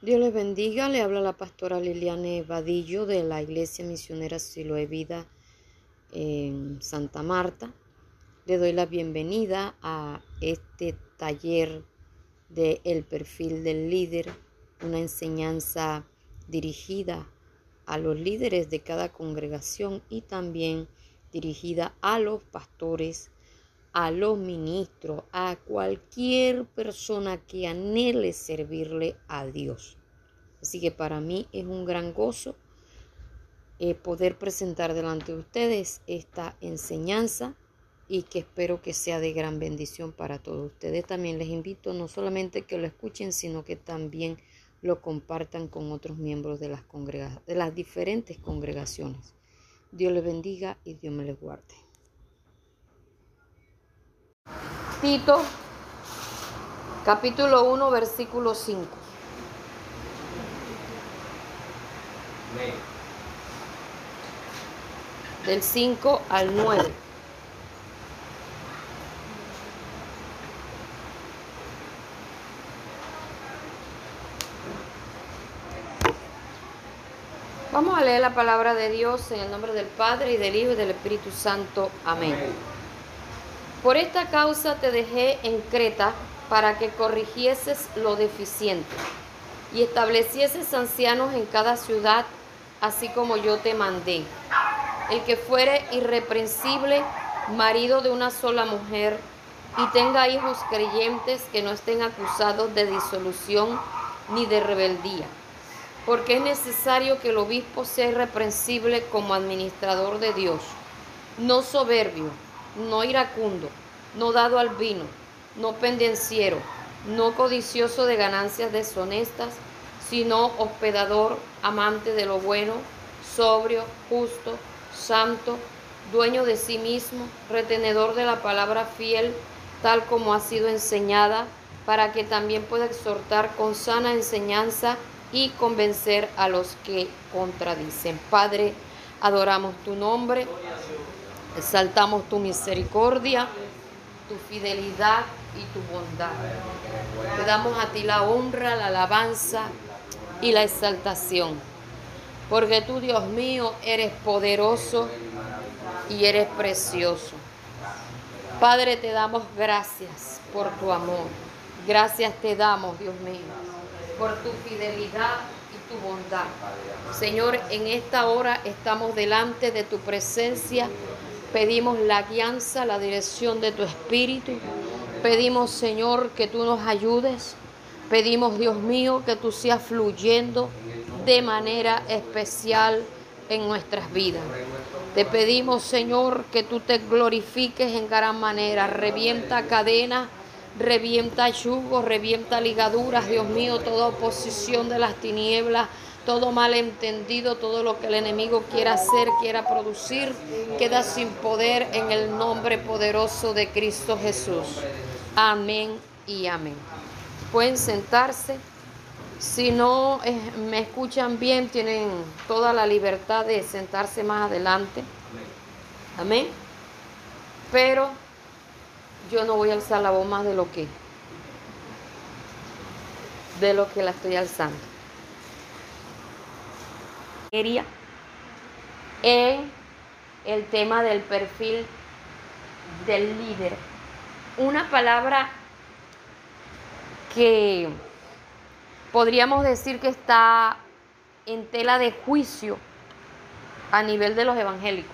Dios les bendiga, le habla la pastora Liliane Vadillo de la Iglesia Misionera Siloe Vida en Santa Marta. Le doy la bienvenida a este taller de El perfil del líder, una enseñanza dirigida a los líderes de cada congregación y también dirigida a los pastores, a los ministros, a cualquier persona que anhele servirle a Dios. Así que para mí es un gran gozo eh, poder presentar delante de ustedes esta enseñanza y que espero que sea de gran bendición para todos ustedes. También les invito no solamente que lo escuchen, sino que también lo compartan con otros miembros de las, de las diferentes congregaciones. Dios les bendiga y Dios me les guarde. Tito, capítulo 1, versículo 5. Del 5 al 9. Vamos a leer la palabra de Dios en el nombre del Padre y del Hijo y del Espíritu Santo. Amén. Por esta causa te dejé en Creta para que corrigieses lo deficiente y establecieses ancianos en cada ciudad, así como yo te mandé. El que fuere irreprensible, marido de una sola mujer, y tenga hijos creyentes que no estén acusados de disolución ni de rebeldía. Porque es necesario que el obispo sea irreprensible como administrador de Dios, no soberbio no iracundo, no dado al vino, no pendenciero, no codicioso de ganancias deshonestas, sino hospedador, amante de lo bueno, sobrio, justo, santo, dueño de sí mismo, retenedor de la palabra fiel, tal como ha sido enseñada, para que también pueda exhortar con sana enseñanza y convencer a los que contradicen. Padre, adoramos tu nombre. Exaltamos tu misericordia, tu fidelidad y tu bondad. Te damos a ti la honra, la alabanza y la exaltación. Porque tú, Dios mío, eres poderoso y eres precioso. Padre, te damos gracias por tu amor. Gracias te damos, Dios mío, por tu fidelidad y tu bondad. Señor, en esta hora estamos delante de tu presencia Pedimos la guianza, la dirección de tu Espíritu. Pedimos, Señor, que tú nos ayudes. Pedimos, Dios mío, que tú seas fluyendo de manera especial en nuestras vidas. Te pedimos, Señor, que tú te glorifiques en gran manera. Revienta cadenas, revienta yugos, revienta ligaduras, Dios mío, toda oposición de las tinieblas todo malentendido, todo lo que el enemigo quiera hacer, quiera producir, queda sin poder en el nombre poderoso de Cristo Jesús. Amén y amén. Pueden sentarse. Si no eh, me escuchan bien, tienen toda la libertad de sentarse más adelante. Amén. Pero yo no voy a alzar la voz más de lo que de lo que la estoy alzando en el tema del perfil del líder. Una palabra que podríamos decir que está en tela de juicio a nivel de los evangélicos.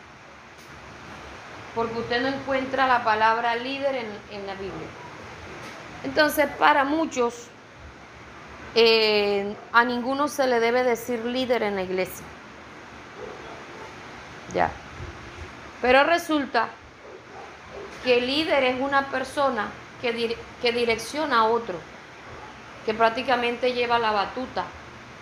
Porque usted no encuentra la palabra líder en, en la Biblia. Entonces, para muchos, eh, a ninguno se le debe decir líder en la iglesia. Ya. Pero resulta que el líder es una persona que, que direcciona a otro, que prácticamente lleva la batuta,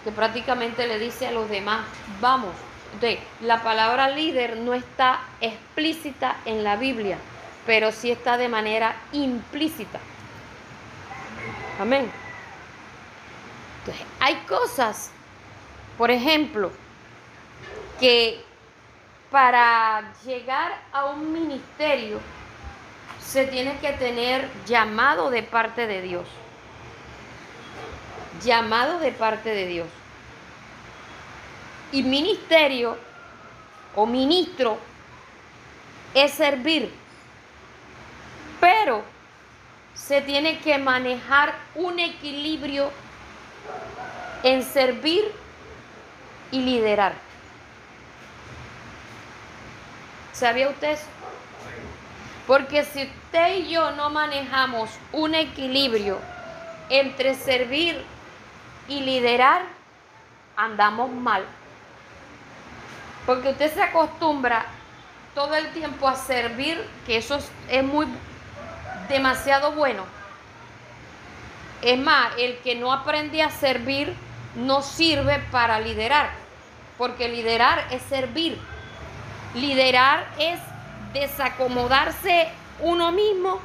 que prácticamente le dice a los demás, vamos. Entonces, la palabra líder no está explícita en la Biblia, pero sí está de manera implícita. Amén. Entonces, hay cosas, por ejemplo, que para llegar a un ministerio se tiene que tener llamado de parte de Dios. llamado de parte de Dios. Y ministerio o ministro es servir. Pero se tiene que manejar un equilibrio en servir y liderar. ¿Sabía usted eso? Porque si usted y yo no manejamos un equilibrio entre servir y liderar, andamos mal. Porque usted se acostumbra todo el tiempo a servir, que eso es, muy demasiado bueno. Es más, el que no aprende a servir no sirve para liderar, porque liderar es servir. Liderar es desacomodarse uno mismo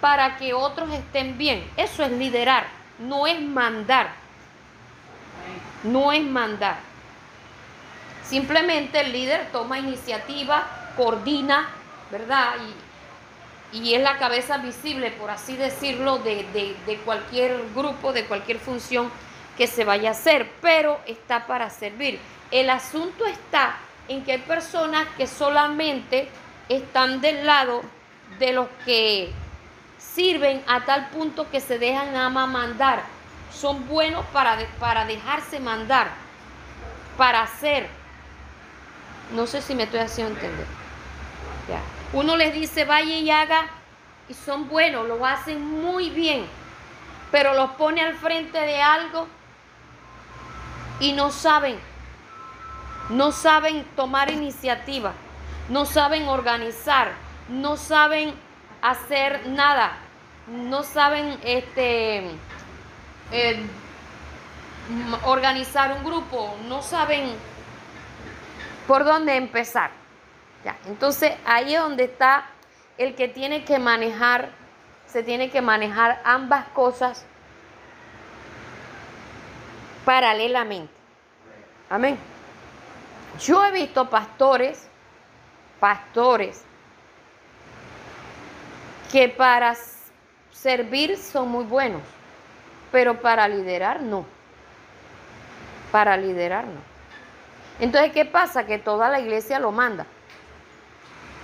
para que otros estén bien. Eso es liderar, no es mandar. No es mandar. Simplemente el líder toma iniciativa, coordina, ¿verdad? Y, es la cabeza visible, por así decirlo, de, de cualquier grupo, de cualquier función que se vaya a hacer, pero está para servir. El asunto está en que hay personas que solamente están del lado de los que sirven a tal punto que se dejan ama mandar. Son buenos para, para dejarse mandar, para hacer. No sé si me estoy haciendo entender. Uno les dice vaya y haga y son buenos, lo hacen muy bien, pero los pone al frente de algo y no saben, no saben tomar iniciativa no saben organizar, no saben hacer nada, no saben este, eh, organizar un grupo, no saben por dónde empezar. Ya, entonces ahí es donde está el que tiene que manejar, se tiene que manejar ambas cosas paralelamente. Amén. Yo he visto pastores pastores que para servir son muy buenos, pero para liderar no. Para liderar no. Entonces, ¿qué pasa? Que toda la iglesia lo manda.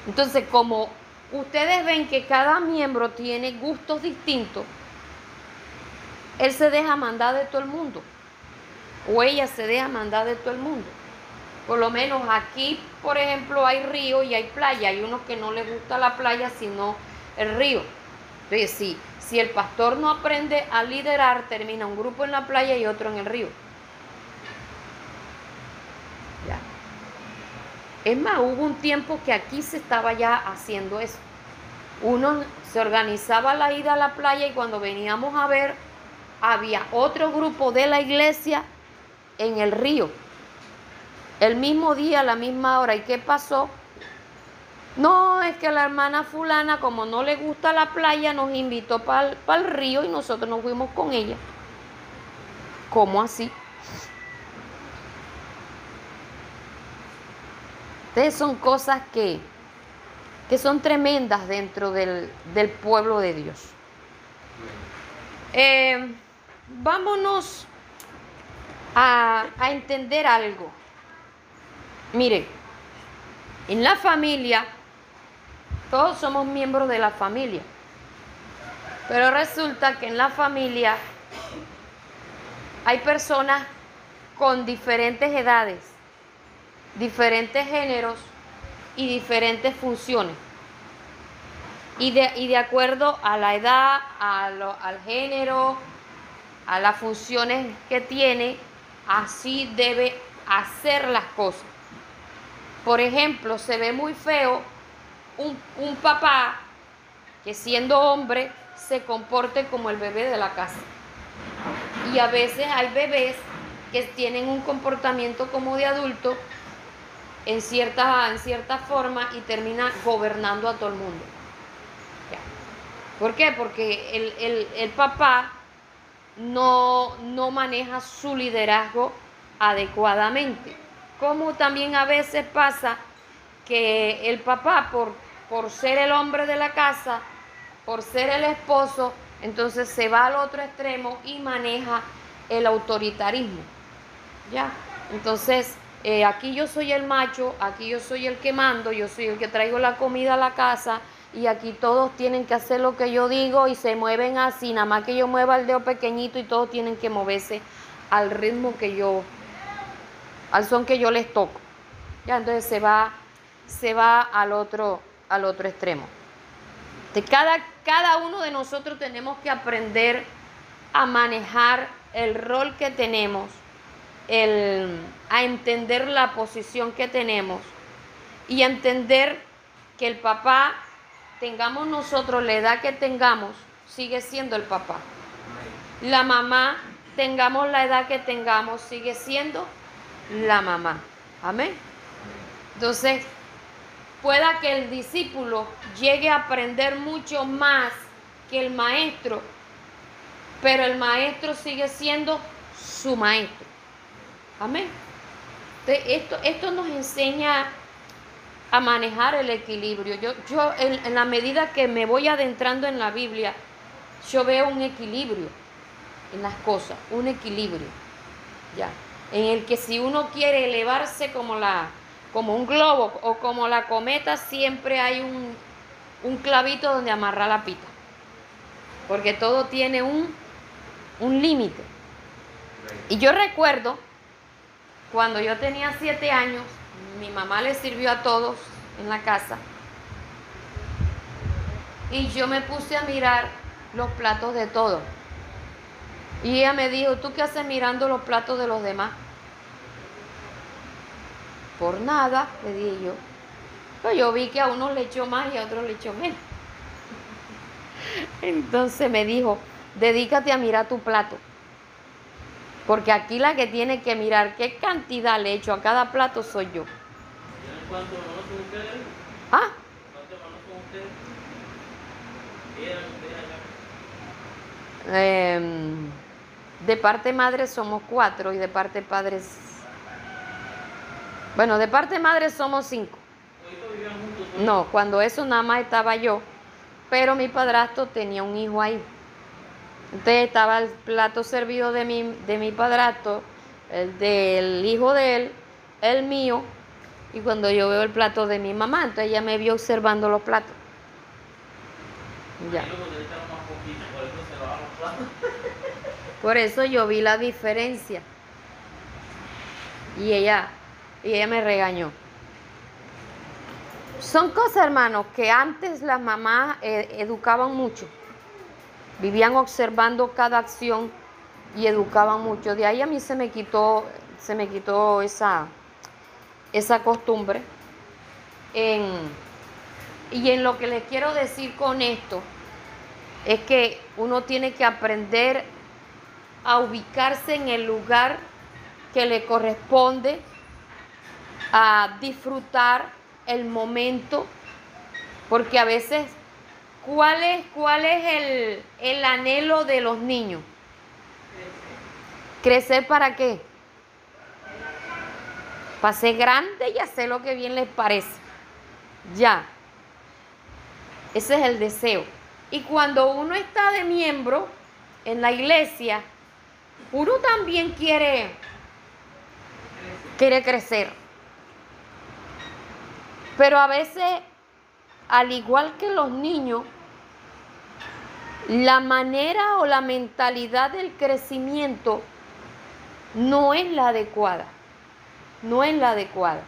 Entonces, como ustedes ven que cada miembro tiene gustos distintos, él se deja mandar de todo el mundo. O ella se deja mandar de todo el mundo. Por lo menos aquí, por ejemplo, hay río y hay playa. Hay unos que no les gusta la playa, sino el río. Entonces, si, si el pastor no aprende a liderar, termina un grupo en la playa y otro en el río. Es más, hubo un tiempo que aquí se estaba ya haciendo eso. Uno se organizaba la ida a la playa y cuando veníamos a ver, había otro grupo de la iglesia en el río el mismo día, a la misma hora. ¿Y qué pasó? No, es que la hermana fulana, como no le gusta la playa, nos invitó para el, río y nosotros nos fuimos con ella. ¿Cómo así? Entonces son cosas que, que son tremendas dentro del, pueblo de Dios. Eh, vámonos a, a entender algo. Mire, en la familia, todos somos miembros de la familia. Pero resulta que en la familia hay personas con diferentes edades, diferentes géneros y diferentes funciones. Y de, acuerdo a la edad, al género, a las funciones que tiene, así debe hacer las cosas. Por ejemplo, se ve muy feo un, papá que siendo hombre se comporte como el bebé de la casa. Y a veces hay bebés que tienen un comportamiento como de adulto en cierta, en cierta forma y termina gobernando a todo el mundo. ¿Por qué? Porque el, papá no, no maneja su liderazgo adecuadamente. Como también a veces pasa que el papá, por, por ser el hombre de la casa, por ser el esposo, entonces se va al otro extremo y maneja el autoritarismo. ¿Ya? Entonces, eh, aquí yo soy el macho, aquí yo soy el que mando, yo soy el que traigo la comida a la casa y aquí todos tienen que hacer lo que yo digo y se mueven así, nada más que yo mueva el dedo pequeñito y todos tienen que moverse al ritmo que yo, al son que yo les toco. Ya, entonces se va, se va al otro, al otro extremo. De cada, cada uno de nosotros tenemos que aprender a manejar el rol que tenemos, el, a entender la posición que tenemos y entender que el papá, tengamos nosotros la edad que tengamos, sigue siendo el papá. La mamá, tengamos la edad que tengamos, sigue siendo la mamá. Amén. Entonces, pueda que el discípulo llegue a aprender mucho más que el maestro, pero el maestro sigue siendo su maestro. Amén. esto, esto nos enseña a manejar el equilibrio. Yo, yo en, la medida que me voy adentrando en la Biblia, yo veo un equilibrio en las cosas, un equilibrio, ya, en el que si uno quiere elevarse como la, como un globo o como la cometa, siempre hay un, clavito donde amarrar la pita. Porque todo tiene un, un límite. Y yo recuerdo, cuando yo tenía siete años, mi mamá le sirvió a todos en la casa. Y yo me puse a mirar los platos de todos. Y ella me dijo, ¿tú qué haces mirando los platos de los demás? Por nada, le dije yo. Pero yo vi que a unos le echó más y a otros le echó menos. Entonces me dijo, dedícate a mirar tu plato. Porque aquí la que tiene que mirar qué cantidad le echo a cada plato soy yo. ¿Cuántos hermanos son ustedes? ¿Ah? ¿Cuántos hermanos son ustedes? Eh, de parte madre somos cuatro y de parte padre bueno, de parte madre somos cinco. No, cuando eso nada más estaba yo, pero mi padrastro tenía un hijo ahí. Entonces estaba el plato servido de mi, de mi padrastro, el del hijo de él, el mío, y cuando yo veo el plato de mi mamá, entonces ella me vio observando los platos. Ya. Por eso yo vi la diferencia. Y ella y ella me regañó. Son cosas, hermanos, que antes las mamás eh, educaban mucho. Vivían observando cada acción y educaban mucho. De ahí a mí se me quitó, se me quitó esa, esa costumbre. y en lo que les quiero decir con esto es que uno tiene que aprender a ubicarse en el lugar que le corresponde a disfrutar el momento, porque a veces, ¿cuál es, cuál es el, el anhelo de los niños? ¿Crecer para qué? Para ser grande y hacer lo que bien les parece. Ya. Ese es el deseo. Y cuando uno está de miembro en la iglesia, uno también quiere, quiere crecer. Pero a veces, al igual que los niños, la manera o la mentalidad del crecimiento no es la adecuada. No es la adecuada.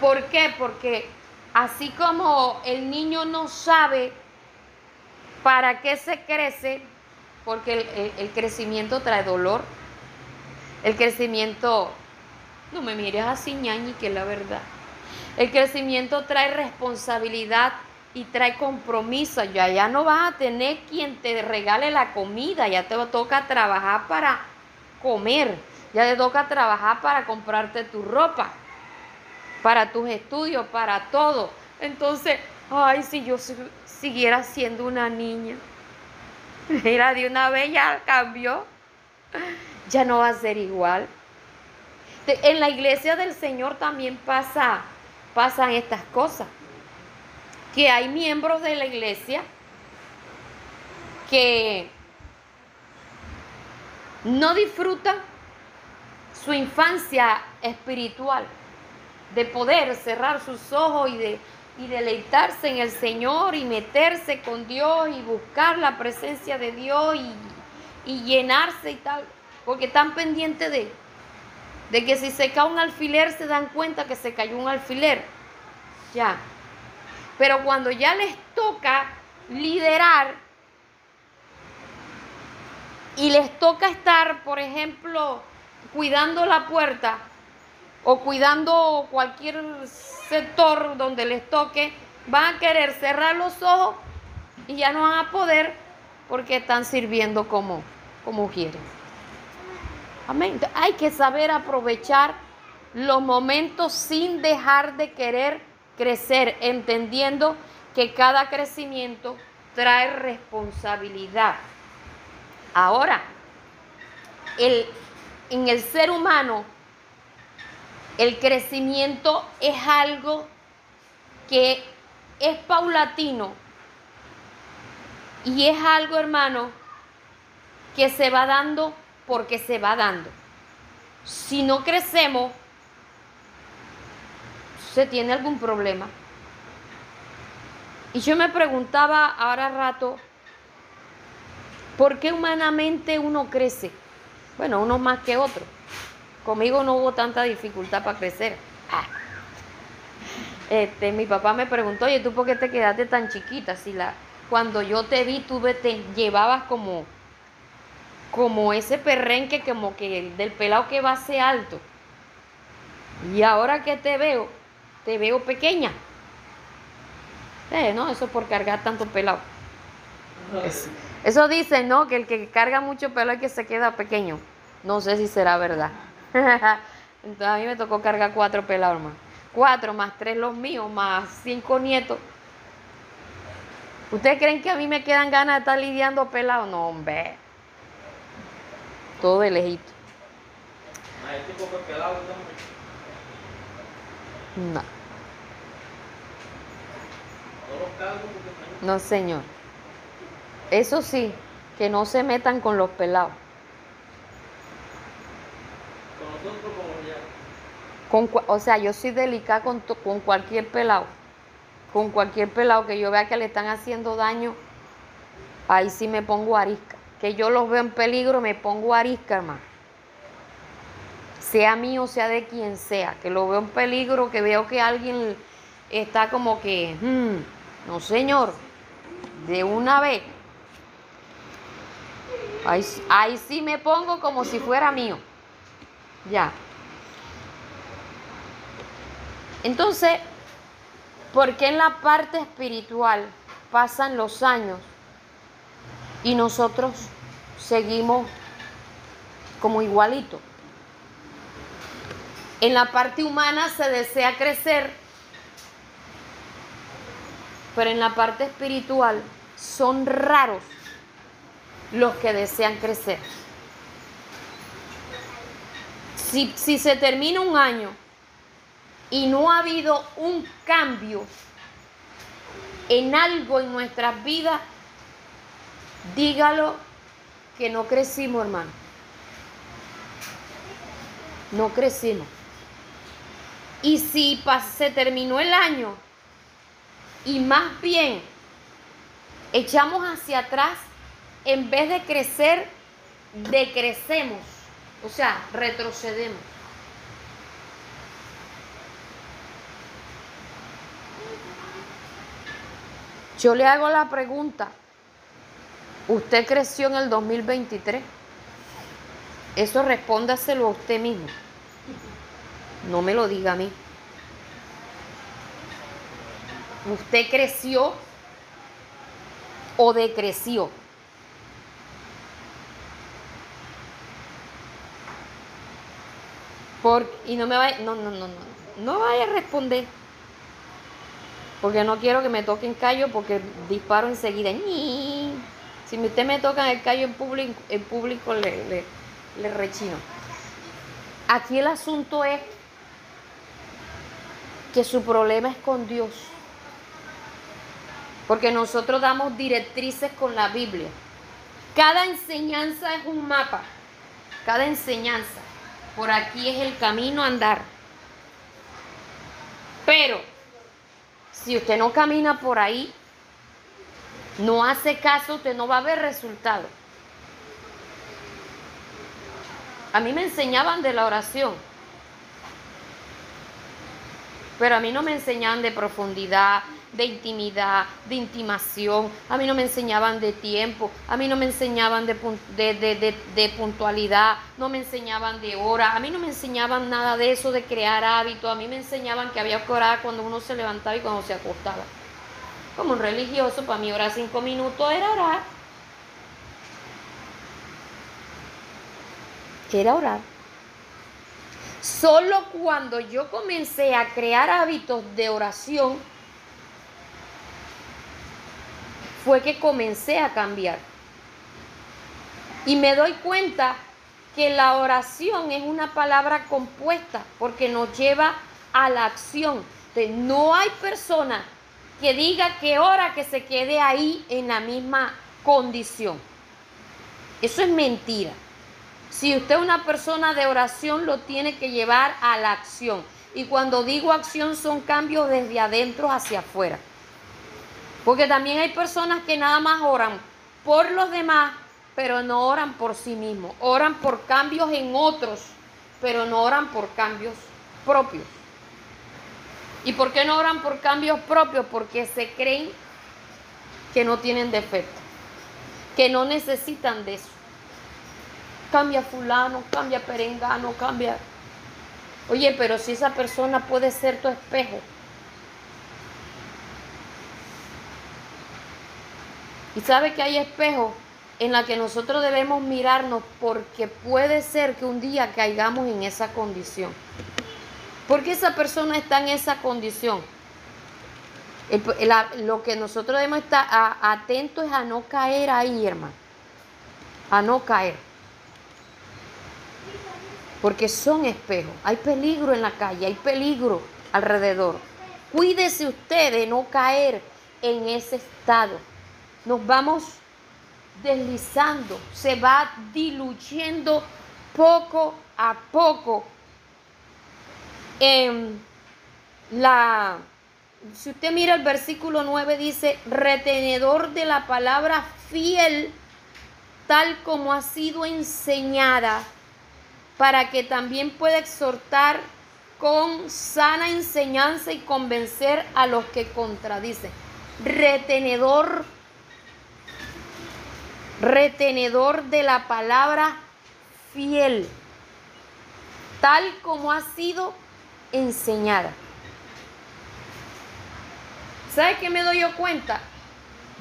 ¿Por qué? Porque así como el niño no sabe para qué se crece, porque el, crecimiento trae dolor, el crecimiento no me mires así, ñañi, que es la verdad. El crecimiento trae responsabilidad y trae compromiso. Ya, ya no vas a tener quien te regale la comida, ya te toca trabajar para comer, ya te toca trabajar para comprarte tu ropa, para tus estudios, para todo. Entonces, ay, si yo siguiera siendo una niña, mira, de una vez ya cambió, ya no va a ser igual. En la iglesia del Señor también pasa, pasan estas cosas. Que hay miembros de la iglesia que no disfrutan su infancia espiritual, de poder cerrar sus ojos y de y deleitarse en el Señor y meterse con Dios y buscar la presencia de Dios y, y llenarse y tal, porque están pendientes de, de que si se cae un alfiler se dan cuenta que se cayó un alfiler. Ya. Pero cuando ya les toca liderar y les toca estar, por ejemplo, cuidando la puerta o cuidando cualquier sector donde les toque, van a querer cerrar los ojos y ya no van a poder porque están sirviendo como, como quieren. Amén. Hay que saber aprovechar los momentos sin dejar de querer crecer, entendiendo que cada crecimiento trae responsabilidad. Ahora, el, en el ser humano, el crecimiento es algo que es paulatino y es algo, hermano, que se va dando porque se va dando. Si no crecemos, se tiene algún problema. Y yo me preguntaba ahora rato, ¿por qué humanamente uno crece? Bueno, uno más que otro. Conmigo no hubo tanta dificultad para crecer. Ah. Este, mi papá me preguntó, oye, ¿tú por qué te quedaste tan chiquita? Si la, cuando yo te vi, tú te llevabas como, como ese perrenque, como que del pelado que va a ser alto. Y ahora que te veo, te veo pequeña. Eh, no, eso por cargar tanto pelado. Eso, eso dice, ¿no? Que el que carga mucho pelo es que se queda pequeño. No sé si será verdad. Entonces a mí me tocó cargar cuatro pelados más. Cuatro más tres los míos, más cinco nietos. ¿Ustedes creen que a mí me quedan ganas de estar lidiando pelados? No, hombre. Todo de lejito. No. No, señor. Eso sí, que no se metan con los pelados. Con, o sea, yo soy delicada con, con cualquier pelado. Con cualquier pelado que yo vea que le están haciendo daño, ahí sí me pongo arisca. Que yo los veo en peligro, me pongo arisca, hermano. Sea mío, sea de quien sea. Que lo veo en peligro, que veo que alguien está como que, hmm, no señor, de una vez. Ahí, ahí sí me pongo como si fuera mío. Ya. Entonces, ¿por qué en la parte espiritual pasan los años y nosotros seguimos como igualito? En la parte humana se desea crecer, pero en la parte espiritual son raros los que desean crecer. Si, se termina un año y no ha habido un cambio en algo en nuestras vidas, dígalo que no crecimos, hermano. No crecimos. Y si se terminó el año y más bien echamos hacia atrás, en vez de crecer, decrecemos. O sea, retrocedemos. Yo le hago la pregunta, ¿usted creció en el 2023? Eso respóndaselo a usted mismo. No me lo diga a mí. ¿Usted creció o decreció? y no me vaya, no, no, no, no, no vaya a responder. Porque no quiero que me toquen callo porque disparo enseguida. Si usted me toca el callo en público, en público le, le, le rechino. Aquí el asunto es que su problema es con Dios. Porque nosotros damos directrices con la Biblia. Cada enseñanza es un mapa. cada enseñanza. Por aquí es el camino a andar. Pero si usted no camina por ahí, no hace caso, usted no va a ver resultado. A mí me enseñaban de la oración, pero a mí no me enseñaban de profundidad, de intimidad, de intimación. A mí no me enseñaban de tiempo, a mí no me enseñaban de, puntualidad, no me enseñaban de hora, a mí no me enseñaban nada de eso, de crear hábitos. A mí me enseñaban que había que orar cuando uno se levantaba y cuando se acostaba. Como un religioso, para mí orar cinco minutos era orar. Era orar. Solo cuando yo comencé a crear hábitos de oración, fue que comencé a cambiar. Y me doy cuenta que la oración es una palabra compuesta porque nos lleva a la acción. no hay persona que diga que ora que se quede ahí en la misma condición. Eso es mentira. Si usted es una persona de oración, lo tiene que llevar a la acción. Y cuando digo acción son cambios desde adentro hacia afuera. Porque también hay personas que nada más oran por los demás, pero no oran por sí mismos. Oran por cambios en otros, pero no oran por cambios propios. ¿Y por qué no oran por cambios propios? Porque se creen que no tienen defecto, que no necesitan de eso. Cambia fulano, cambia perengano, cambia... Oye, pero si esa persona puede ser tu espejo, Y sabe que hay espejos en la que nosotros debemos mirarnos porque puede ser que un día caigamos en esa condición. Porque esa persona está en esa condición. lo que nosotros debemos estar atentos es a no caer ahí, hermano. A no caer. Porque son espejos. Hay peligro en la calle, hay peligro alrededor. Cuídese usted de no caer en ese estado nos vamos deslizando, se va diluyendo poco a poco. En la, si usted mira el versículo 9 dice, retenedor de la palabra fiel, tal como ha sido enseñada, para que también pueda exhortar con sana enseñanza y convencer a los que contradicen. Retenedor retenedor de la palabra fiel, tal como ha sido enseñada. ¿Sabe qué me doy yo cuenta?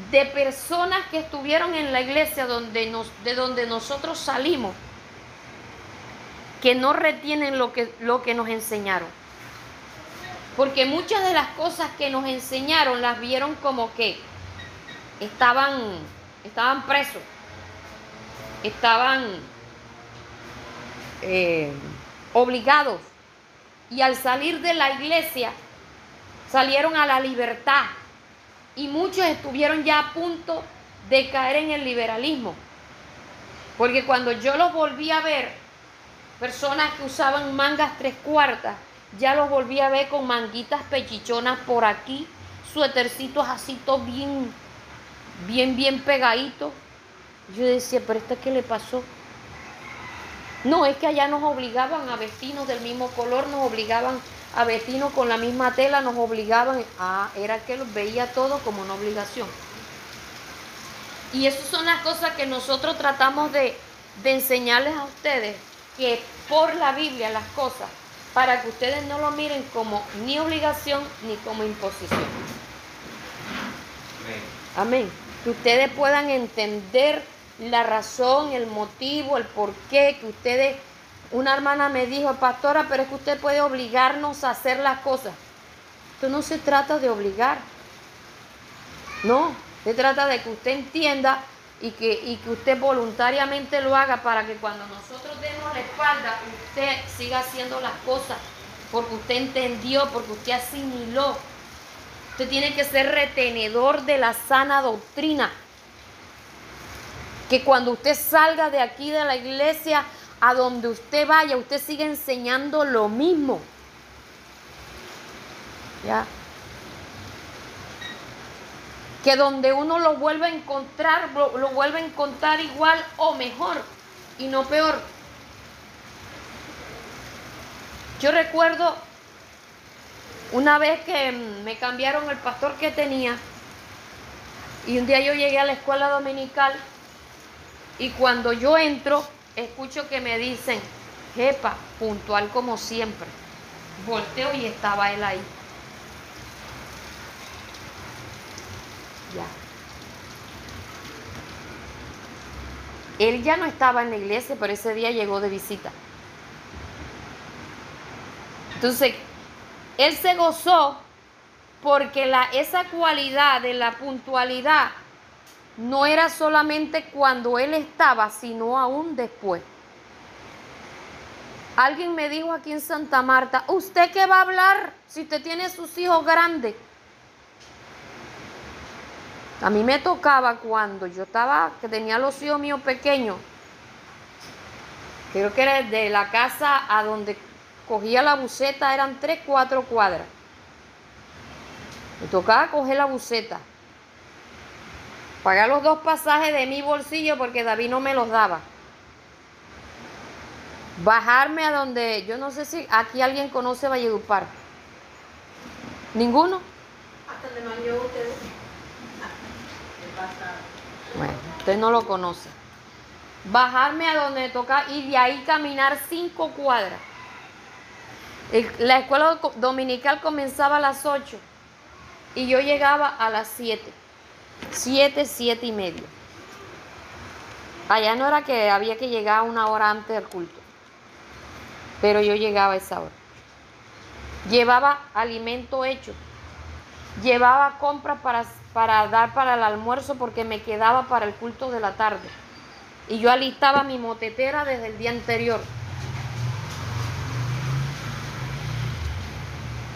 De personas que estuvieron en la iglesia donde de donde nosotros salimos, que no retienen lo que, lo que nos enseñaron. Porque muchas de las cosas que nos enseñaron las vieron como que estaban estaban presos, estaban eh, obligados y al salir de la iglesia salieron a la libertad y muchos estuvieron ya a punto de caer en el liberalismo. Porque cuando yo los volví a ver, personas que usaban mangas tres cuartas, ya los volví a ver con manguitas pechichonas por aquí, suetercitos así todo bien bien, bien pegadito. Yo decía, pero ¿esta qué le pasó? No, es que allá nos obligaban a vestirnos del mismo color, nos obligaban a vestirnos con la misma tela, nos obligaban. Ah, era que los veía todo como una obligación. Y esas son las cosas que nosotros tratamos de, de enseñarles a ustedes, que por la Biblia las cosas, para que ustedes no lo miren como ni obligación ni como imposición. Amén que ustedes puedan entender la razón, el motivo, el porqué, que ustedes, una hermana me dijo, pastora, pero es que usted puede obligarnos a hacer las cosas. Esto no se trata de obligar, no, se trata de que usted entienda y que, y que usted voluntariamente lo haga para que cuando nosotros demos la espalda, usted siga haciendo las cosas, porque usted entendió, porque usted asimiló Usted tiene que ser retenedor de la sana doctrina. Que cuando usted salga de aquí de la iglesia, a donde usted vaya, usted sigue enseñando lo mismo. ¿Ya? Que donde uno lo vuelve a encontrar, lo, lo vuelve a encontrar igual o mejor y no peor. Yo recuerdo una vez que me cambiaron el pastor que tenía y un día yo llegué a la escuela dominical y cuando yo entro escucho que me dicen, jepa, puntual como siempre. Volteo y estaba él ahí. Él ya no estaba en la iglesia, pero ese día llegó de visita. Entonces, él se gozó porque la, esa cualidad de la puntualidad no era solamente cuando él estaba, sino aún después. Alguien me dijo aquí en Santa Marta, ¿usted qué va a hablar si usted tiene sus hijos grandes? A mí me tocaba cuando yo estaba, que tenía los hijos míos pequeños, creo que era de la casa a donde cogía la buceta, eran tres, cuatro cuadras. Me tocaba coger la buceta, pagar los dos pasajes de mi bolsillo porque David no me los daba. Bajarme a donde, yo no sé si aquí alguien conoce Valledupar. ¿Ninguno? Hasta donde ustedes. Bueno, usted no lo conoce. Bajarme a donde toca y de ahí caminar cinco cuadras. La escuela dominical comenzaba a las 8 y yo llegaba a las 7. 7, 7 y media. Allá no era que había que llegar una hora antes del culto, pero yo llegaba a esa hora. Llevaba alimento hecho, llevaba compras para para dar para el almuerzo porque me quedaba para el culto de la tarde. Y yo alistaba mi motetera desde el día anterior.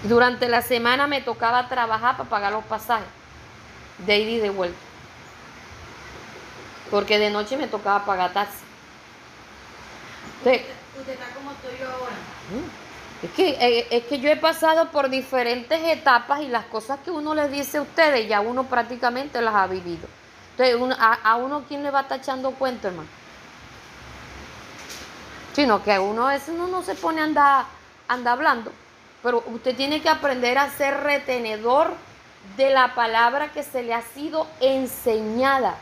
Durante la semana me tocaba trabajar para pagar los pasajes de ida y de vuelta. Porque de noche me tocaba pagar taxi. ¿Usted, está como estoy yo ahora? ¿Mm? Es que, eh, es que yo he pasado por diferentes etapas y las cosas que uno les dice a ustedes ya uno prácticamente las ha vivido. Entonces, a, uno quién le va tachando cuento, hermano. Sino que a uno a veces uno no se pone a andar, anda hablando. Pero usted tiene que aprender a ser retenedor de la palabra que se le ha sido enseñada.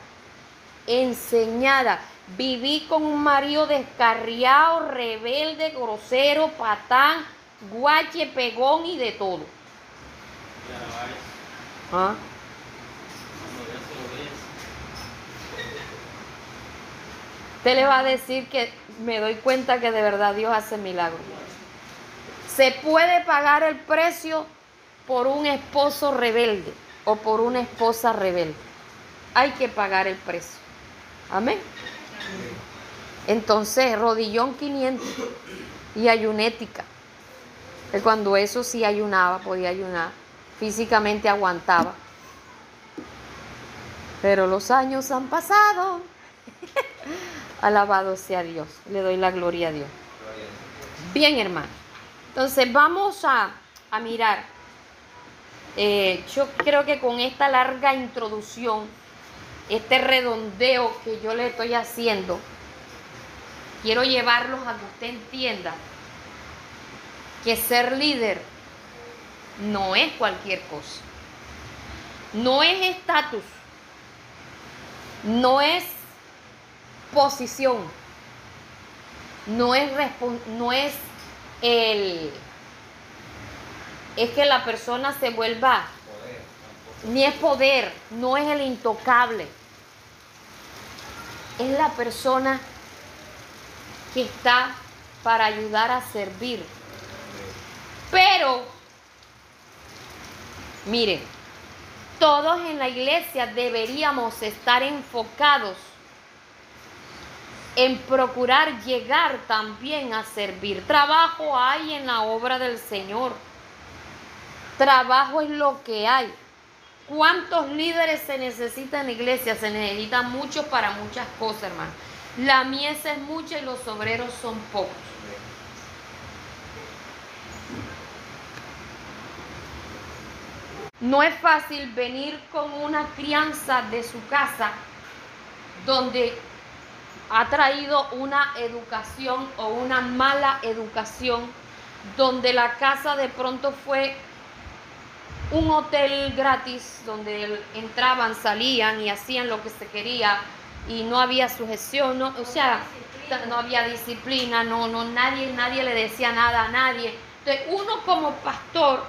Enseñada. Viví con un marido descarriado, rebelde, grosero, patán, guache, pegón y de todo. ¿Ah? Usted le va a decir que me doy cuenta que de verdad Dios hace milagros. Se puede pagar el precio por un esposo rebelde o por una esposa rebelde. Hay que pagar el precio. Amén. Entonces, rodillón 500 y ayunética. Cuando eso sí ayunaba, podía ayunar, físicamente aguantaba. Pero los años han pasado. Alabado sea Dios. Le doy la gloria a Dios. Bien, hermano. Entonces vamos a, mirar. Eh, yo creo que con esta larga introducción, este redondeo que yo le estoy haciendo, quiero llevarlos a que usted entienda que ser líder no es cualquier cosa. No es estatus. No es posición. No es, no es el... Es que la persona se vuelva ni es poder, no es el intocable. Es la persona que está para ayudar a servir. Pero, miren, todos en la iglesia deberíamos estar enfocados en procurar llegar también a servir. Trabajo hay en la obra del Señor. Trabajo es lo que hay. ¿Cuántos líderes se necesitan en iglesia? Se necesitan muchos para muchas cosas, hermano. La mies es mucha y los obreros son pocos. No es fácil venir con una crianza de su casa donde ha traído una educación o una mala educación, donde la casa de pronto fue un hotel gratis, donde entraban, salían y hacían lo que se quería y no había sujeción, no, o sea, no había disciplina, no, no, nadie, nadie le decía nada a nadie. Entonces, uno como pastor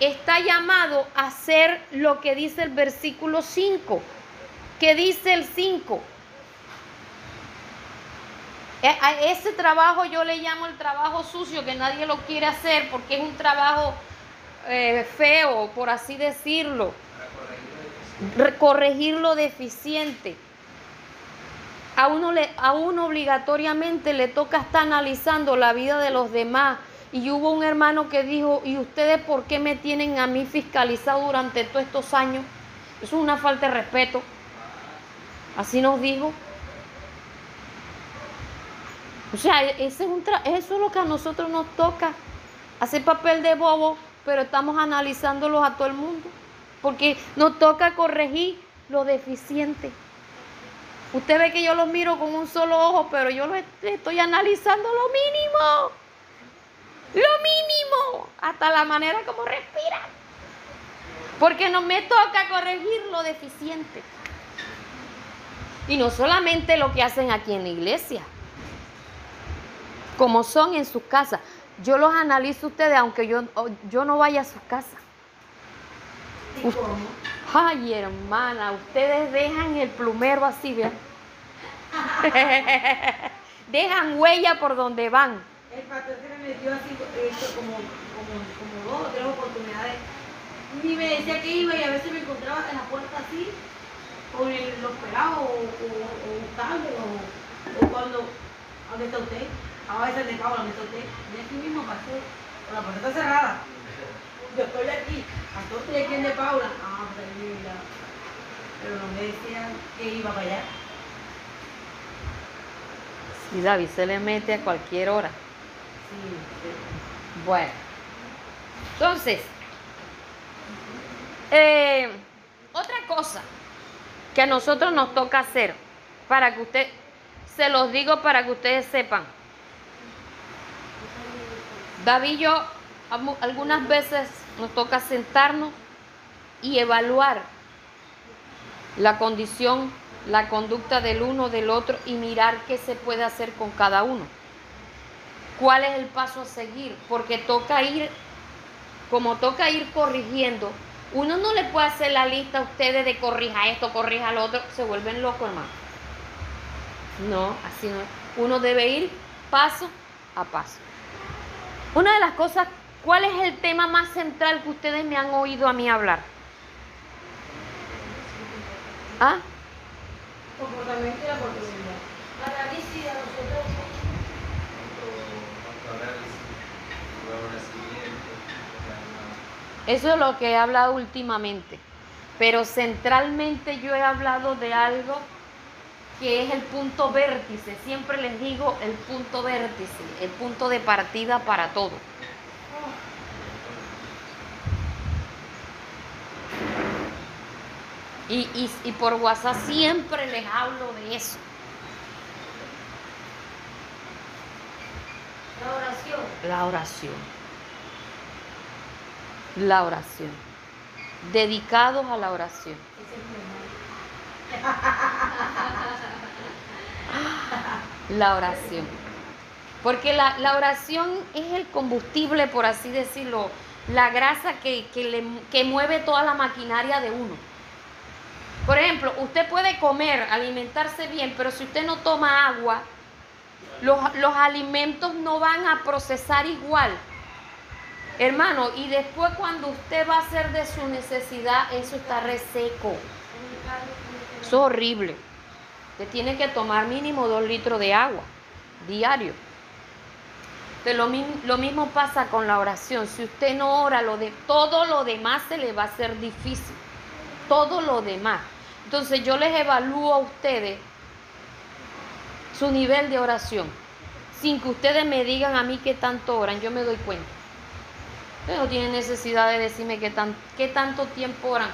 está llamado a hacer lo que dice el versículo 5. que dice el 5? E, ese trabajo yo le llamo el trabajo sucio, que nadie lo quiere hacer porque es un trabajo eh, feo, por así decirlo. Corregir lo deficiente. A uno, le, a uno obligatoriamente le toca estar analizando la vida de los demás y hubo un hermano que dijo, ¿y ustedes por qué me tienen a mí fiscalizado durante todos estos años? Eso es una falta de respeto. Así nos dijo. O sea, ese es un eso es lo que a nosotros nos toca. Hacer papel de bobo, pero estamos analizándolos a todo el mundo. Porque nos toca corregir lo deficiente. Usted ve que yo los miro con un solo ojo, pero yo lo estoy analizando lo mínimo. Lo mínimo, hasta la manera como respira. Porque no me toca corregir lo deficiente. Y no solamente lo que hacen aquí en la iglesia, como son en sus casas. Yo los analizo ustedes, aunque yo, yo no vaya a su casa. Ay, hermana, ustedes dejan el plumero así, vean. dejan huella por donde van el pastor se me metió así como, como, como dos o tres oportunidades. Ni me decía que iba y a veces me encontraba en la puerta así, con los pelados o, o, buscando, o, cuando, ¿dónde está usted? A veces de Paula, ¿dónde está usted? Y aquí mismo pasé, con la puerta cerrada. Yo estoy aquí, pastor, estoy aquí en de Paula. Ah, pero, pero no me decían que iba para allá. Y David se le mete a cualquier hora. Bueno, entonces, eh, otra cosa que a nosotros nos toca hacer, para que usted, se los digo para que ustedes sepan. David y yo algunas veces nos toca sentarnos y evaluar la condición, la conducta del uno, del otro y mirar qué se puede hacer con cada uno cuál es el paso a seguir, porque toca ir, como toca ir corrigiendo, uno no le puede hacer la lista a ustedes de corrija esto, corrija lo otro, se vuelven locos, hermano. No, así no. Uno debe ir paso a paso. Una de las cosas, ¿cuál es el tema más central que ustedes me han oído a mí hablar? ¿Ah? Comportamiento y la oportunidad. Sí, a nosotros Eso es lo que he hablado últimamente. Pero centralmente yo he hablado de algo que es el punto vértice. Siempre les digo el punto vértice, el punto de partida para todo. Y, y por WhatsApp siempre les hablo de eso. La oración. La oración. La oración. Dedicados a la oración. La oración. Porque la, oración es el combustible, por así decirlo, la grasa que, le, que mueve toda la maquinaria de uno. Por ejemplo, usted puede comer, alimentarse bien, pero si usted no toma agua, los, alimentos no van a procesar igual. Hermano, y después cuando usted va a hacer de su necesidad, eso está reseco. Es horrible. Usted tiene que tomar mínimo dos litros de agua diario. lo, lo, mismo pasa con la oración. Si usted no ora, lo de, todo lo demás se le va a hacer difícil. Todo lo demás. Entonces yo les evalúo a ustedes su nivel de oración. Sin que ustedes me digan a mí qué tanto oran, yo me doy cuenta. Ustedes no tienen necesidad de decirme qué, tan, qué tanto tiempo oran.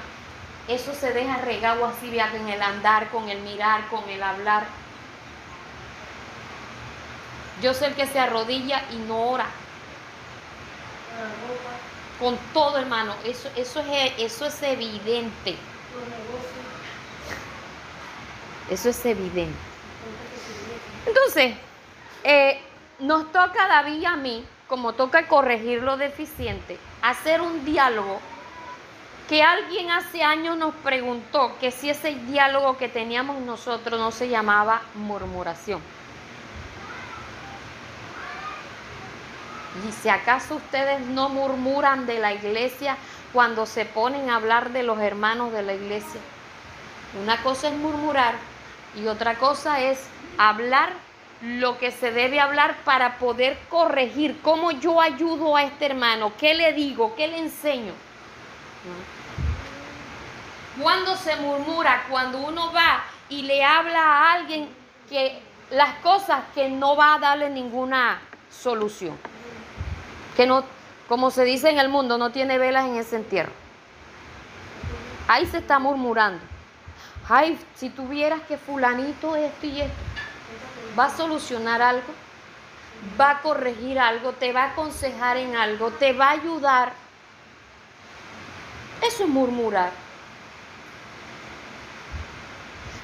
Eso se deja regado así, en el andar, con el mirar, con el hablar. Yo sé el que se arrodilla y no ora. Con todo, hermano. Eso, eso, es, eso es evidente. Eso es evidente. Entonces, eh, nos toca David y a mí, como toca corregir lo deficiente, hacer un diálogo que alguien hace años nos preguntó que si ese diálogo que teníamos nosotros no se llamaba murmuración. Y si acaso ustedes no murmuran de la iglesia cuando se ponen a hablar de los hermanos de la iglesia. Una cosa es murmurar y otra cosa es hablar lo que se debe hablar para poder corregir cómo yo ayudo a este hermano, qué le digo, qué le enseño. Cuando se murmura, cuando uno va y le habla a alguien que las cosas que no va a darle ninguna solución, que no, como se dice en el mundo, no tiene velas en ese entierro. Ahí se está murmurando. Ay, si tuvieras que fulanito esto y esto, va a solucionar algo, va a corregir algo, te va a aconsejar en algo, te va a ayudar. Eso es murmurar.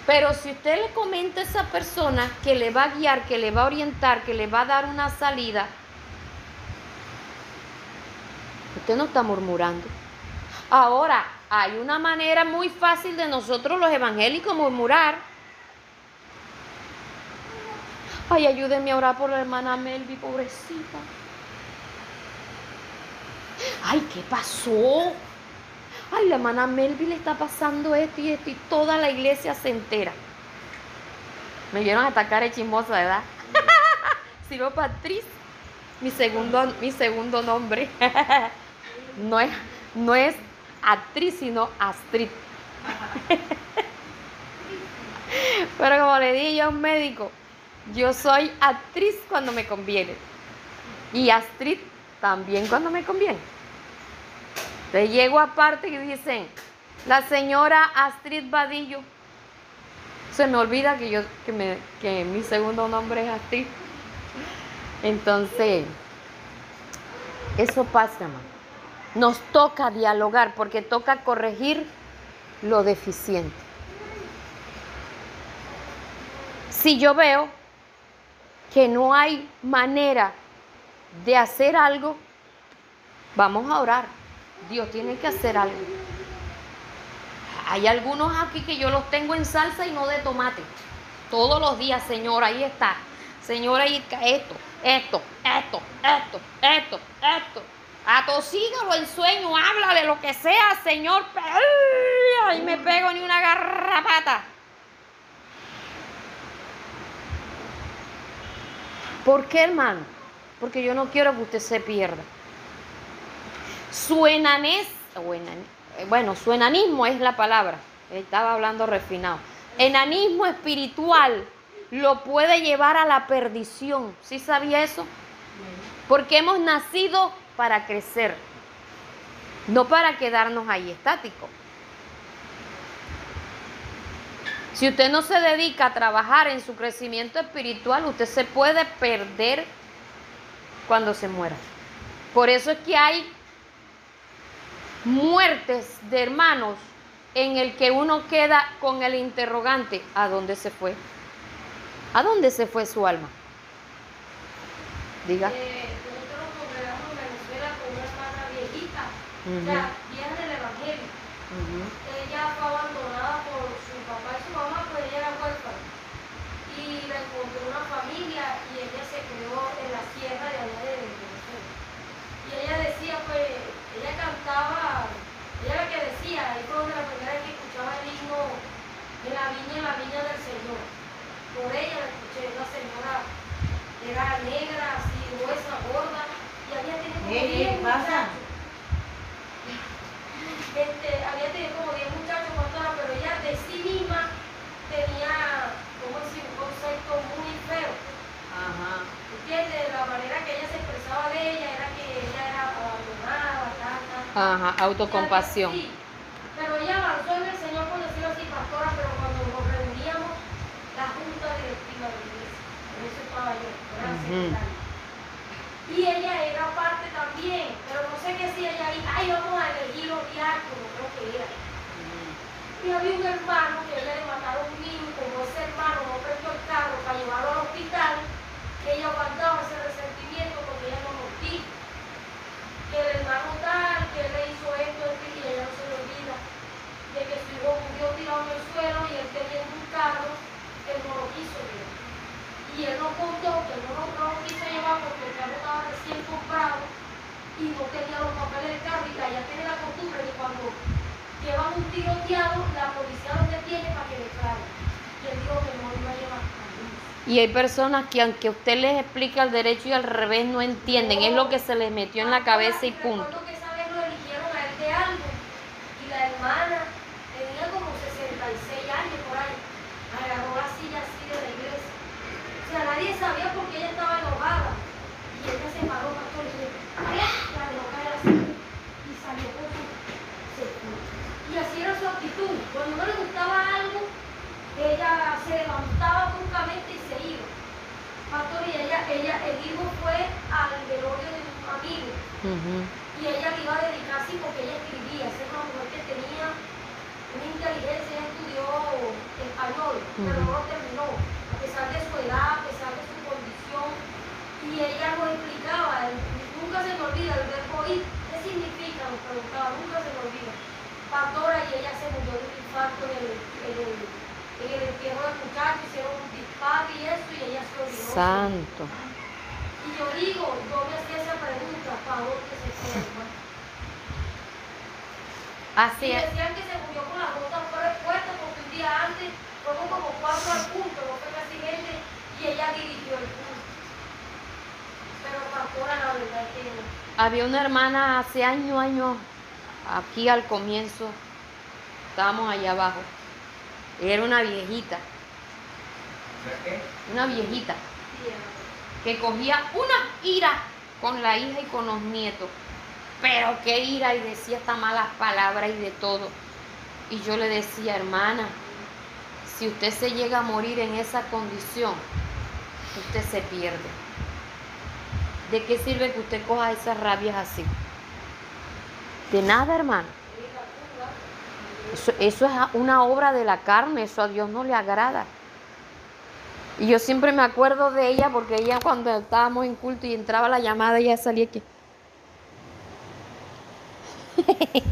Pero si usted le comenta a esa persona que le va a guiar, que le va a orientar, que le va a dar una salida, usted no está murmurando. Ahora, hay una manera muy fácil de nosotros los evangélicos murmurar. Ay, ayúdenme a orar por la hermana Melvi, pobrecita. Ay, ¿qué pasó? Ay, la hermana Melvin le está pasando esto y esto y toda la iglesia se entera. Me vieron atacar el chismosa, ¿verdad? Siro Patriz, mi segundo, mi segundo nombre. no, es, no es actriz, sino Astrid. Pero como le dije yo a un médico, yo soy actriz cuando me conviene. Y Astrid también cuando me conviene. Te llego aparte y dicen, la señora Astrid Vadillo. Se me olvida que yo, que, me, que mi segundo nombre es Astrid. Entonces, eso pasa, hermano. Nos toca dialogar porque toca corregir lo deficiente. Si yo veo que no hay manera de hacer algo, vamos a orar. Dios tiene que hacer algo. Hay algunos aquí que yo los tengo en salsa y no de tomate. Todos los días, Señor, ahí está. Señor, ahí está esto, esto, esto, esto, esto, esto. Atosígalo en sueño, háblale lo que sea, Señor. Ahí me pego ni una garrapata. ¿Por qué, hermano? Porque yo no quiero que usted se pierda. Su enanés, eh, bueno, su enanismo es la palabra, estaba hablando refinado. Enanismo espiritual lo puede llevar a la perdición. ¿Sí sabía eso? Porque hemos nacido para crecer, no para quedarnos ahí estáticos. Si usted no se dedica a trabajar en su crecimiento espiritual, usted se puede perder cuando se muera. Por eso es que hay muertes de hermanos en el que uno queda con el interrogante, ¿a dónde se fue? ¿A dónde se fue su alma? Diga. Eh, nosotros congregamos en Venezuela con una hermana viejita, uh -huh. o sea, vieja del Evangelio. Uh -huh. Ella fue abandonada por su papá y su mamá, pues ella era huérfana. Y la encontró una familia y ella se quedó en la sierra de allá de Venezuela. Y ella decía, pues, ella cantaba, ella la que decía, ahí fue donde la primera vez que escuchaba el himno de la viña, en la viña del Señor. Por ella la escuché, una señora que era negra, así, gruesa, gorda, y había tenido como 10 muchachos. Este, había tenido como 10 muchachos, pastora, pero ella de sí misma tenía, ¿cómo decir?, un concepto muy feo Ajá, autocompasión. Sí, pero ella avanzó en el Señor, por decirlo así, pastora, pero cuando nos reuníamos, la junta directiva de la iglesia, en eso estaba yo, era Ujú. secretaria. Y ella era parte también, pero no sé qué si ella ahí, ay, vamos a elegir los diáconos, creo que era. Y había un hermano que ella le mataron un niño, como ese hermano no prestó el carro para llevarlo al hospital, ella aguantaba ese resentimiento porque ella no nos dijo que el hermano tal, que él le hizo esto, esto, y ella no se le olvida de que su hijo murió tirado en el suelo y él teniendo un carro, él no lo quiso llevar. Y él nos contó que no lo, no lo quiso llevar porque el carro estaba recién comprado y no tenía los papeles del carro y allá tiene la costumbre de cuando llevan un tiroteado, la policía los detiene para que declaren. Y él dijo que no lo iba a llevar Y hay personas que aunque usted les explique al derecho y al revés no entienden, es lo que se les metió en la cabeza y punto. Que esa vez lo eligieron a él de algo y la hermana tenía como 66 años por ahí. Agarró la silla así de la iglesia. O sea, nadie sabía por qué ella estaba enojada. Y ella se paró, pastor, y dijo, ¡María! La dejó caer así y salió con su... se fue. Y así era su actitud. Cuando no le gustaba algo, ella se levantaba bruscamente y se iba. Pastor, y ella, ella, el hijo fue al velorio de un amigo y ella le iba a dedicar así porque ella escribía, esa es una mujer que tenía una inteligencia, ella estudió español, pero no lo terminó, a pesar de su edad, a pesar de su condición, y ella nos explicaba, nunca se me olvida el verbo ir, ¿qué significa? Nos preguntaba, nunca se me olvida. Pastora y ella se murió de un infarto en el, en el, en el entierro del muchacho, hicieron un disparo y eso, y ella se olvidó. Santo. Y yo digo, yo me hacía esa pregunta, ¿para dónde se fue? Así Y es. decían que se murió con las botas fuera de puerta porque un día antes fueron como cuatro al punto, no fue el accidente, y ella dirigió el punto. Pero pastora, la verdad que. Había una hermana hace años, años, aquí al comienzo, estábamos allá abajo. Era una viejita, una viejita, que cogía una ira con la hija y con los nietos. Pero qué ira y decía hasta malas palabras y de todo. Y yo le decía, hermana, si usted se llega a morir en esa condición, usted se pierde. ¿De qué sirve que usted coja esas rabias así? De nada, hermano. Eso, eso es una obra de la carne, eso a Dios no le agrada. Y yo siempre me acuerdo de ella porque ella cuando estábamos en culto y entraba la llamada, ella salía aquí.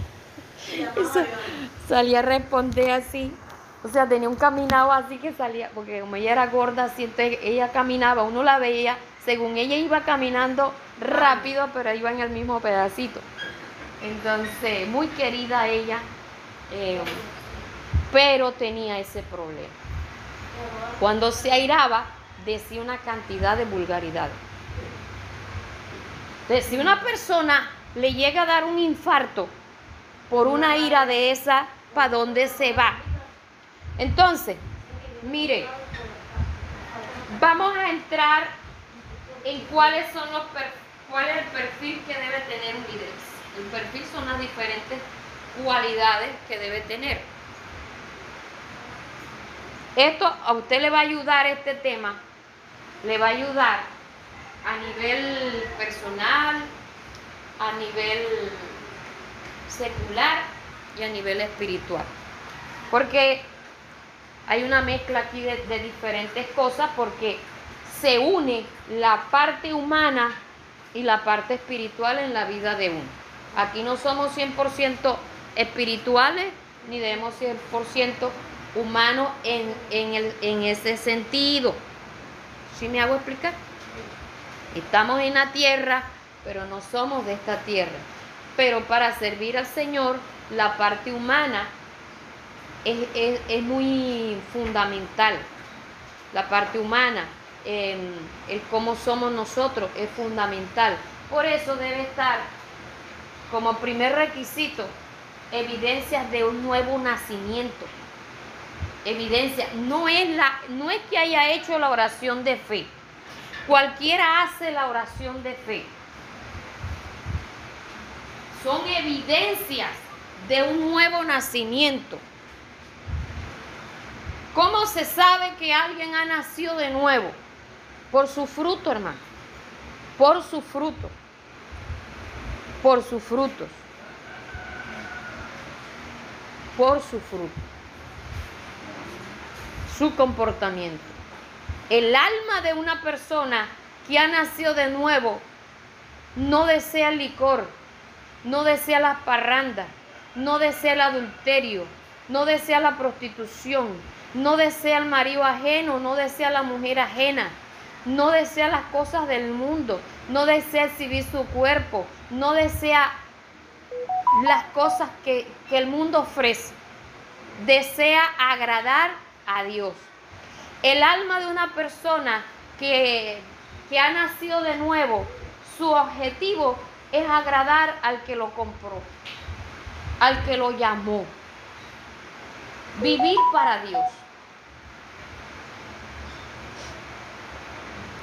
Salía a responder así. O sea, tenía un caminado así que salía, porque como ella era gorda, así, ella caminaba, uno la veía, según ella iba caminando rápido, pero iba en el mismo pedacito. Entonces, muy querida ella, eh, pero tenía ese problema. Cuando se airaba, decía una cantidad de vulgaridades. Entonces, si una persona le llega a dar un infarto por una ira de esa, ¿para dónde se va? Entonces, mire, vamos a entrar en cuáles son los cuál es el perfil que debe tener un líder. El perfil son las diferentes cualidades que debe tener. Esto a usted le va a ayudar este tema, le va a ayudar a nivel personal, a nivel secular y a nivel espiritual. Porque hay una mezcla aquí de, de diferentes cosas porque se une la parte humana y la parte espiritual en la vida de uno. Aquí no somos 100% espirituales ni debemos ser 100% humanos en, en, el- en ese sentido. ¿Sí me hago explicar? Estamos en la tierra, pero no somos de esta tierra. Pero para servir al Señor, la parte humana es, es- es muy fundamental. La parte humana, em, el cómo somos nosotros es fundamental. Por eso debe estar como primer requisito evidencias de un nuevo nacimiento. Evidencia, no es, la, no es que haya hecho la oración de fe. Cualquiera hace la oración de fe. son evidencias de un nuevo nacimiento. ¿Cómo se sabe que alguien ha nacido de nuevo? Por su fruto, hermano. Por su fruto. Por sus frutos. Por su fruto. Su comportamiento. El alma de una persona que ha nacido de nuevo no desea el licor, no desea la parranda, no desea el adulterio, no desea la prostitución, no desea el marido ajeno, no desea la mujer ajena, no desea las cosas del mundo, no desea exhibir su cuerpo, no desea las cosas que, que el mundo ofrece. Desea agradar a Dios. El alma de una persona que, que ha nacido de nuevo, su objetivo es agradar al que lo compró, al que lo llamó. Vivir para Dios.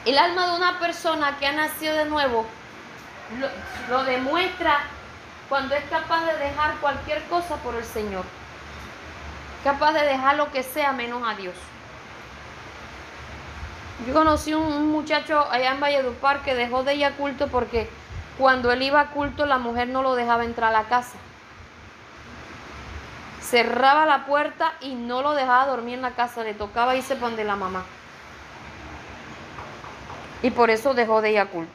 El alma de una persona que ha nacido de nuevo lo, demuestra cuando es capaz de dejar cualquier cosa por el Señor. Capaz de dejar lo que sea menos a Dios. Yo conocí un, un muchacho allá en Valledupar que dejó de ir a culto porque cuando él iba a culto la mujer no lo dejaba entrar a la casa. Cerraba la puerta y no lo dejaba dormir en la casa, le tocaba irse para donde la mamá. Y por eso dejó de ir a culto.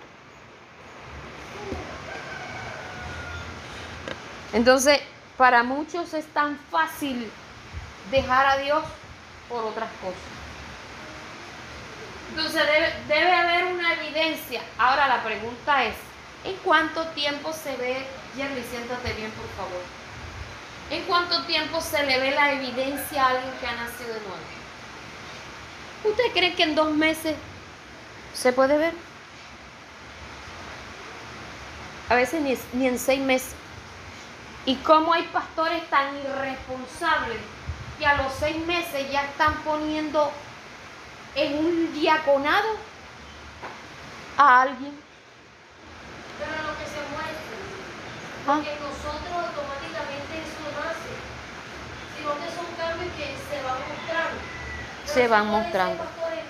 Entonces, para muchos es tan fácil dejar a Dios por otras cosas. Entonces debe, debe, haber una evidencia. Ahora la pregunta es, ¿en cuánto tiempo se ve, Jerry, siéntate bien por favor? ¿En cuánto tiempo se le ve la evidencia a alguien que ha nacido de nuevo? ¿Usted cree que en dos meses se puede ver? A veces ni, ni en seis meses. ¿Y cómo hay pastores tan irresponsables que a los seis meses ya están poniendo en un diaconado a alguien? Pero lo que se muestra, Ah. porque nosotros automáticamente eso no hace, sino que son cambios que se van mostrando. Pero Se van mostrando.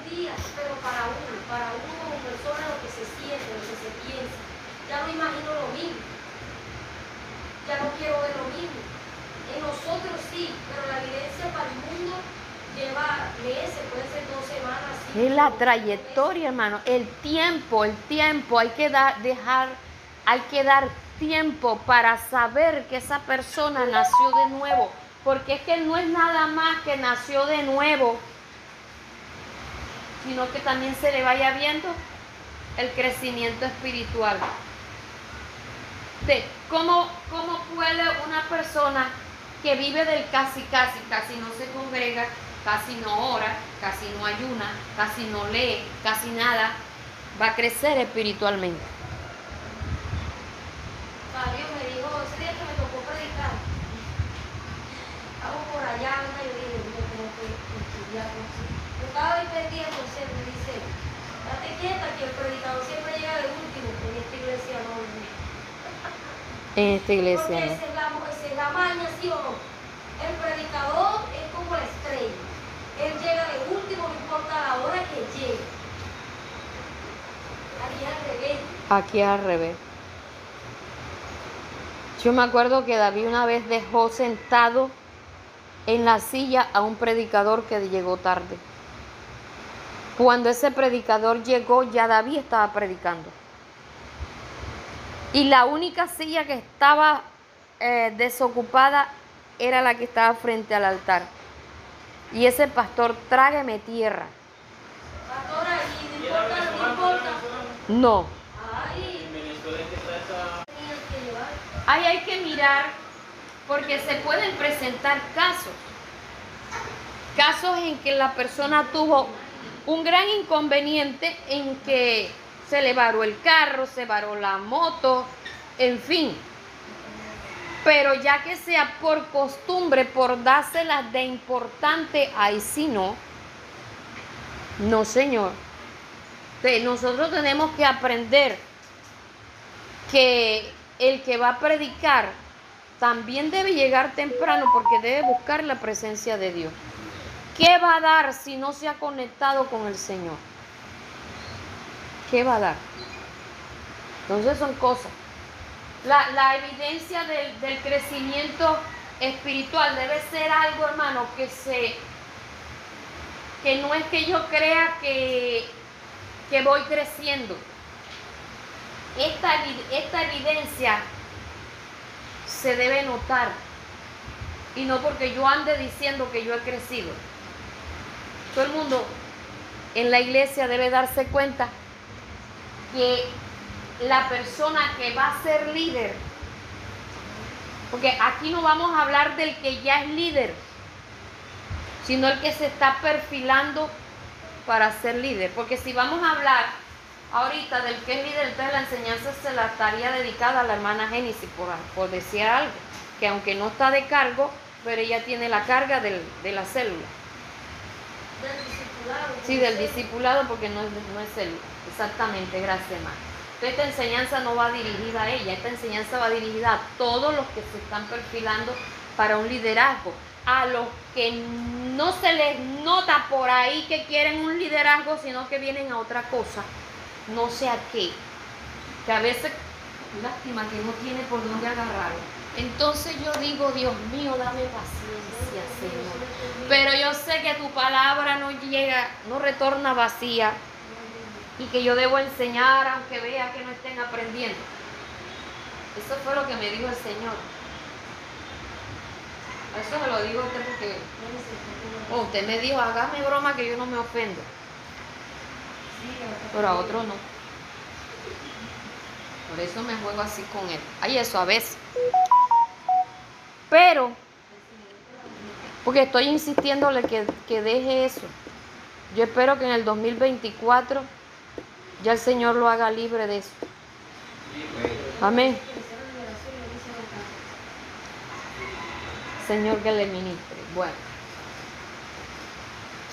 Días, pero para uno, para uno como persona lo que se siente, lo que se piensa. Ya no imagino lo mismo. Ya no quiero ver lo mismo. En nosotros sí, pero la evidencia para el mundo lleva meses, puede ser dos semanas. Es cinco, la meses. trayectoria, hermano. El tiempo, el tiempo. Hay que dar, dejar, hay que dar tiempo para saber que esa persona nació de nuevo. Porque es que no es nada más que nació de nuevo, sino que también se le vaya viendo el crecimiento espiritual. Cómo, cómo puede una persona que vive del casi casi, casi no se congrega, casi no ora, casi no ayuna, casi no lee, casi nada, va a crecer espiritualmente. Fabio me dijo, ese día que me tocó predicar, estamos por allá, anda, yo dije, yo tengo que estudiar. ¿no? Pendiente, o sea, me dice, date quieta que el predicador siempre llega de último, en esta iglesia no. En esta iglesia, Porque esa es, la, esa es la maña, ¿sí o no? El predicador es como la estrella. Él llega de último, no importa la hora que llegue. Aquí al revés. Aquí al revés. Yo me acuerdo que David una vez dejó sentado en la silla a un predicador que llegó tarde. Cuando ese predicador llegó, ya David estaba predicando. Y la única silla que estaba eh, desocupada era la que estaba frente al altar. Y ese pastor, trágueme tierra. Pastora, y no importa, no importa. No. Ahí hay que mirar porque se pueden presentar casos. Casos en que la persona tuvo un gran inconveniente en que se le varó el carro, se varó la moto, en fin. Pero ya que sea por costumbre, por dárselas de importante, ahí sí no. No, señor. Nosotros tenemos que aprender que el que va a predicar también debe llegar temprano porque debe buscar la presencia de Dios. ¿Qué va a dar si no se ha conectado con el Señor? ¿Qué va a dar? Entonces son cosas. La, evidencia del, del, crecimiento espiritual debe ser algo, hermano, que se que no es que yo crea que, que voy creciendo. Esta, esta evidencia se debe notar y no porque yo ande diciendo que yo he crecido. Todo el mundo en la iglesia debe darse cuenta que la persona que va a ser líder, porque aquí no vamos a hablar del que ya es líder, sino el que se está perfilando para ser líder. Porque si vamos a hablar ahorita del que es líder, entonces la enseñanza se la estaría dedicada a la hermana Génesis, por, por decir algo, que aunque no está de cargo, pero ella tiene la carga de la célula. Del discipulado. Sí, del discipulado, porque no es, no es célula. Exactamente, gracias, hermano. Esta enseñanza no va dirigida a ella, esta enseñanza va dirigida a todos los que se están perfilando para un liderazgo, a los que no se les nota por ahí que quieren un liderazgo, sino que vienen a otra cosa, no sé a qué, que a veces, lástima que no tiene por dónde agarrarlo. Entonces yo digo, Dios mío, dame paciencia, Señor. Pero yo sé que tu palabra no llega, no retorna vacía y que yo debo enseñar aunque vea que no estén aprendiendo. Eso fue lo que me dijo el Señor. Eso me lo digo a usted porque oh, usted me dijo, hágame broma que yo no me ofendo. Pero a otro no. Por eso me juego así con él. Hay eso a veces. Pero, porque estoy insistiéndole que, que deje eso. Yo espero que en el 2024 ya el Señor lo haga libre de eso. Amén. Señor que le ministre. Bueno,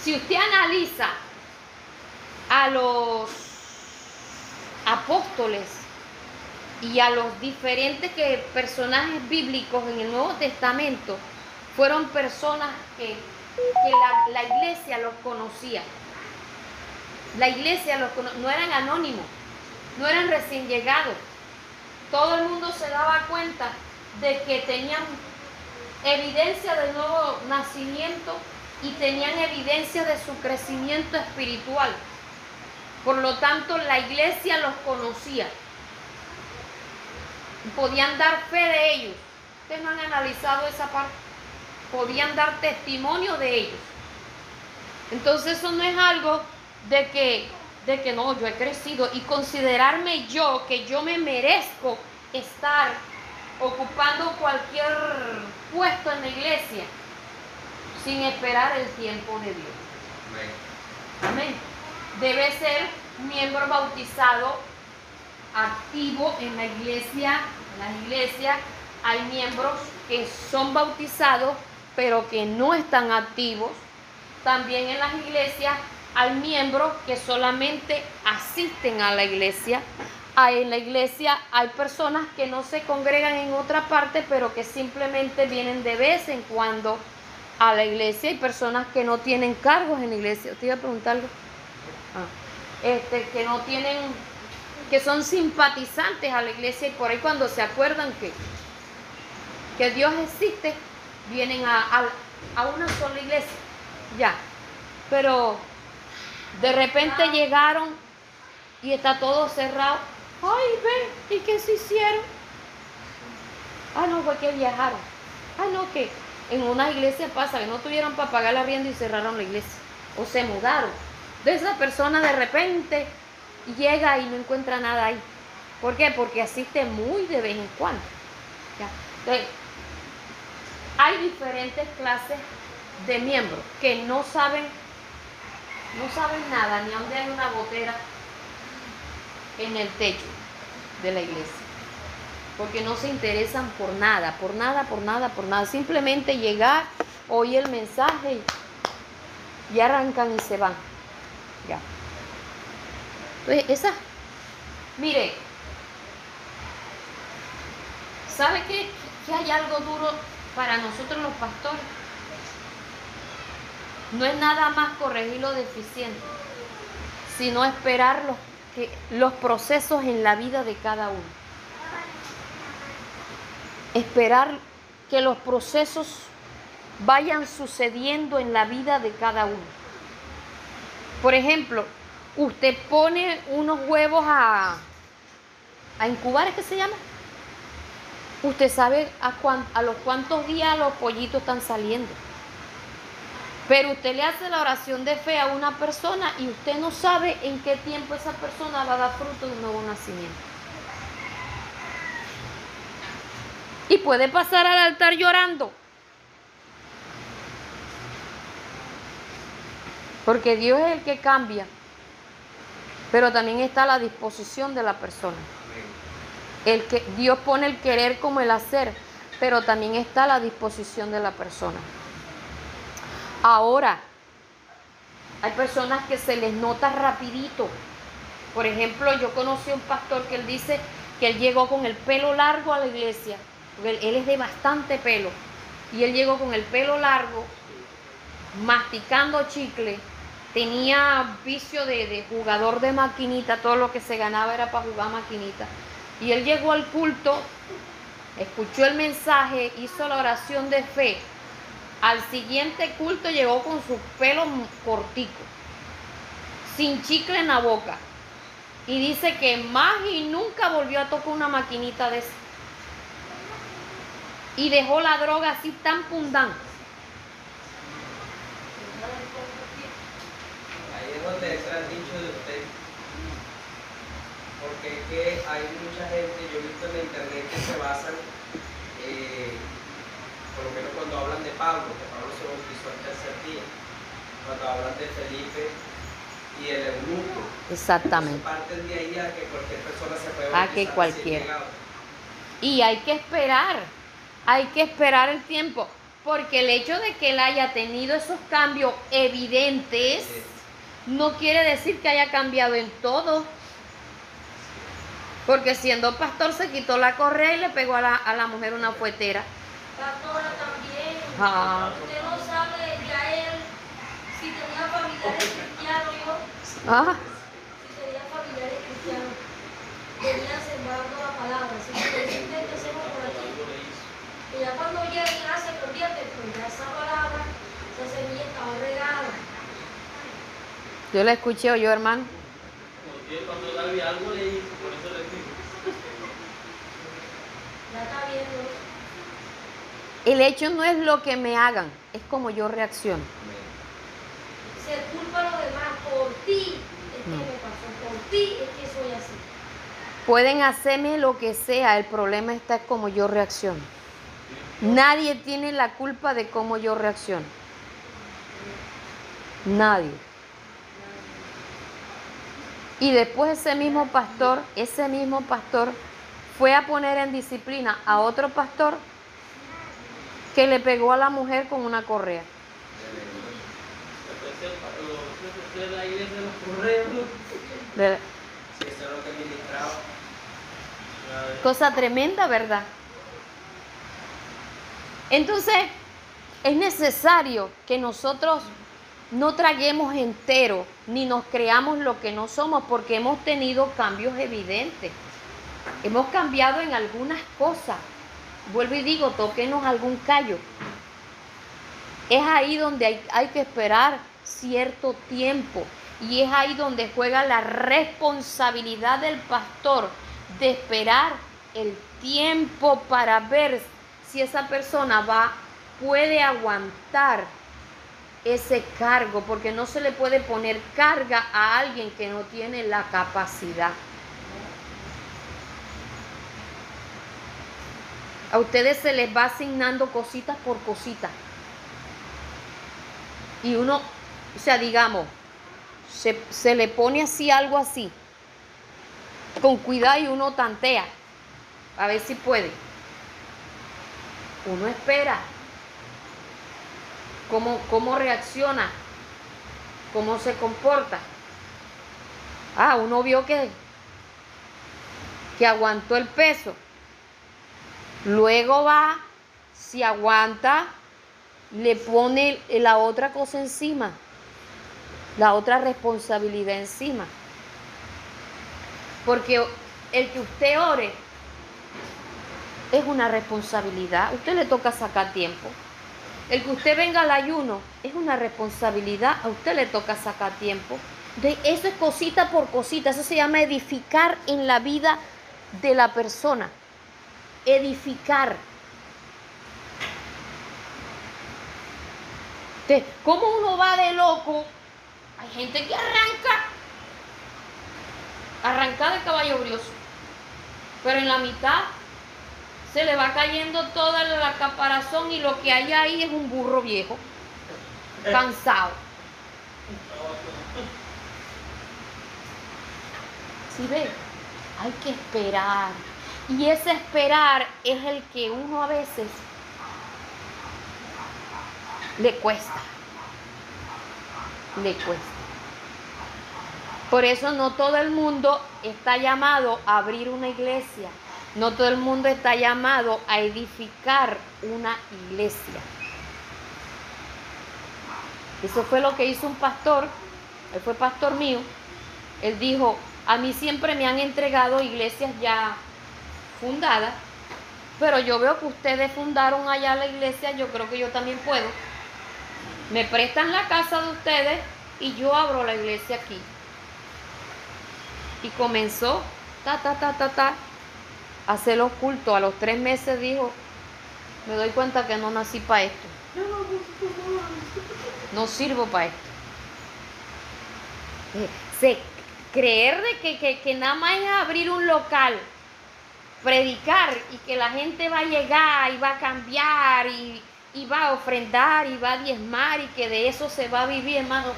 si usted analiza a los apóstoles y a los diferentes que, personajes bíblicos en el Nuevo Testamento, fueron personas que, la iglesia los conocía. La iglesia los no eran anónimos, no eran recién llegados. Todo el mundo se daba cuenta de que tenían evidencia del nuevo nacimiento y tenían evidencia de su crecimiento espiritual. Por lo tanto, la iglesia los conocía. Podían dar fe de ellos. Ustedes no han analizado esa parte. Podían dar testimonio de ellos. Entonces eso no es algo de que, de que no, yo he crecido y considerarme yo que yo me merezco estar ocupando cualquier puesto en la iglesia sin esperar el tiempo de Dios. Amén. Debe ser miembro bautizado activo en la iglesia. En la iglesia hay miembros que son bautizados pero que no están activos. También en las iglesias hay miembros que solamente asisten a la iglesia. en la iglesia hay personas que no se congregan en otra parte, pero que simplemente vienen de vez en cuando a la iglesia. Hay personas que no tienen cargos en la iglesia. ¿Te iba a preguntar algo? Ah. Este, que no tienen, que son simpatizantes a la iglesia y por ahí cuando se acuerdan que, que Dios existe, vienen a, a, a una sola iglesia. Ya. Pero de repente llegaron y está todo cerrado. Ay, ven, ¿y qué se hicieron? Ah, no, fue que viajaron. Ah, no, que en una iglesia pasa que no tuvieron para pagar la rienda y cerraron la iglesia. O se mudaron. De esa persona de repente llega y no encuentra nada ahí. ¿Por qué? Porque asiste muy de vez en cuando. Hay diferentes clases de miembros que no saben no saben nada, ni dónde hay una botera en el techo de la iglesia. Porque no se interesan por nada, por nada, por nada, por nada. Simplemente llegar, oír el mensaje y, arrancan y se van. Ya. Entonces, esa, mire, ¿Sabe qué? Que hay algo duro para nosotros los pastores. No es nada más corregir lo deficiente, sino esperar los, que, los procesos en la vida de cada uno. Esperar que los procesos vayan sucediendo en la vida de cada uno. Por ejemplo, usted pone unos huevos a, a incubar, ¿es que se llama? Usted sabe a, los cuántos días los pollitos están saliendo. Pero usted le hace la oración de fe a una persona y usted no sabe en qué tiempo esa persona va a dar fruto de un nuevo nacimiento. Y puede pasar al altar llorando. Porque Dios es el que cambia. Pero también está a la disposición de la persona. El que, Dios pone el querer como el hacer, pero también está a la disposición de la persona. Ahora, hay personas que se les nota rapidito. Por ejemplo, yo conocí a un pastor que él dice que él llegó con el pelo largo a la iglesia, porque él es de bastante pelo, y él llegó con el pelo largo, masticando chicle, tenía vicio de, de jugador de maquinita, todo lo que se ganaba era para jugar maquinita. Y él llegó al culto, escuchó el mensaje, hizo la oración de fe. Al siguiente culto llegó con su pelo cortico, sin chicle en la boca. Y dice que más y nunca volvió a tocar una maquinita de esa. Y dejó la droga así tan pundante. Ahí es donde está el dicho de usted porque es que hay mucha gente, yo he visto en la internet que se basan, eh, por lo menos cuando hablan de Pablo, que Pablo se bautizó al tercer día, cuando hablan de Felipe y el eunuco. Exactamente. Parten de ahí a que cualquier persona se puede A que cualquiera. Y hay que esperar, hay que esperar el tiempo, porque el hecho de que él haya tenido esos cambios evidentes no quiere decir que haya cambiado en todo. Porque siendo pastor se quitó la correa y le pegó a la, a la mujer una fuetera. Pastora también. Ah. Usted no sabe ya él si tenía familiares cristianos, yo. Ah, Si tenía familiares cristianos. Venían sembrando la palabra. Así que decirle que hacemos por aquí. Y ya cuando llega ya se convierte, pues ya esa palabra, esa semilla estaba regada. yo la escuché, yo hermano. Porque cuando David algo le hizo, por eso le digo. Ya está viendo. El hecho no es lo que me hagan, es como yo reacciono. Se culpa a los demás por ti. Es que me pasó por ti, es que soy así. Pueden hacerme lo que sea, el problema está en cómo yo reacciono. Nadie tiene la culpa de cómo yo reacciono. Nadie. Y después ese mismo pastor, ese mismo pastor fue a poner en disciplina a otro pastor que le pegó a la mujer con una correa. Cosa tremenda, ¿verdad? Entonces, es necesario que nosotros no traguemos entero ni nos creamos lo que no somos porque hemos tenido cambios evidentes. Hemos cambiado en algunas cosas. Vuelvo y digo, tóquenos algún callo. Es ahí donde hay, hay que esperar cierto tiempo. Y es ahí donde juega la responsabilidad del pastor de esperar el tiempo para ver si esa persona va, puede aguantar ese cargo, porque no se le puede poner carga a alguien que no tiene la capacidad. A ustedes se les va asignando cositas por cositas. Y uno, o sea, digamos, se, se le pone así algo así, con cuidado y uno tantea, a ver si puede. Uno espera cómo, cómo reacciona, cómo se comporta. Ah, uno vio que, que aguantó el peso. Luego va, si aguanta, le pone la otra cosa encima, la otra responsabilidad encima. Porque el que usted ore es una responsabilidad. Usted le toca sacar tiempo. El que usted venga al ayuno es una responsabilidad. A usted le toca sacar tiempo. De eso es cosita por cosita. Eso se llama edificar en la vida de la persona. Edificar. ¿Cómo uno va de loco? Hay gente que arranca. Arranca de caballo brioso. Pero en la mitad se le va cayendo toda la caparazón y lo que hay ahí es un burro viejo, cansado. ¿Sí ve? Hay que esperar. Y ese esperar es el que uno a veces le cuesta. Le cuesta. Por eso no todo el mundo está llamado a abrir una iglesia. No todo el mundo está llamado a edificar una iglesia. Eso fue lo que hizo un pastor, él fue pastor mío. Él dijo, a mí siempre me han entregado iglesias ya fundadas, pero yo veo que ustedes fundaron allá la iglesia, yo creo que yo también puedo. Me prestan la casa de ustedes y yo abro la iglesia aquí. Y comenzó, ta, ta, ta, ta, ta, a hacer los cultos. A los tres meses dijo, me doy cuenta que no nací para esto. No sirvo para esto. Eh, creer de que, que, que nada más es abrir un local, predicar y que la gente va a llegar y va a cambiar y, va a ofrendar y va a diezmar y que de eso se va a vivir, hermano.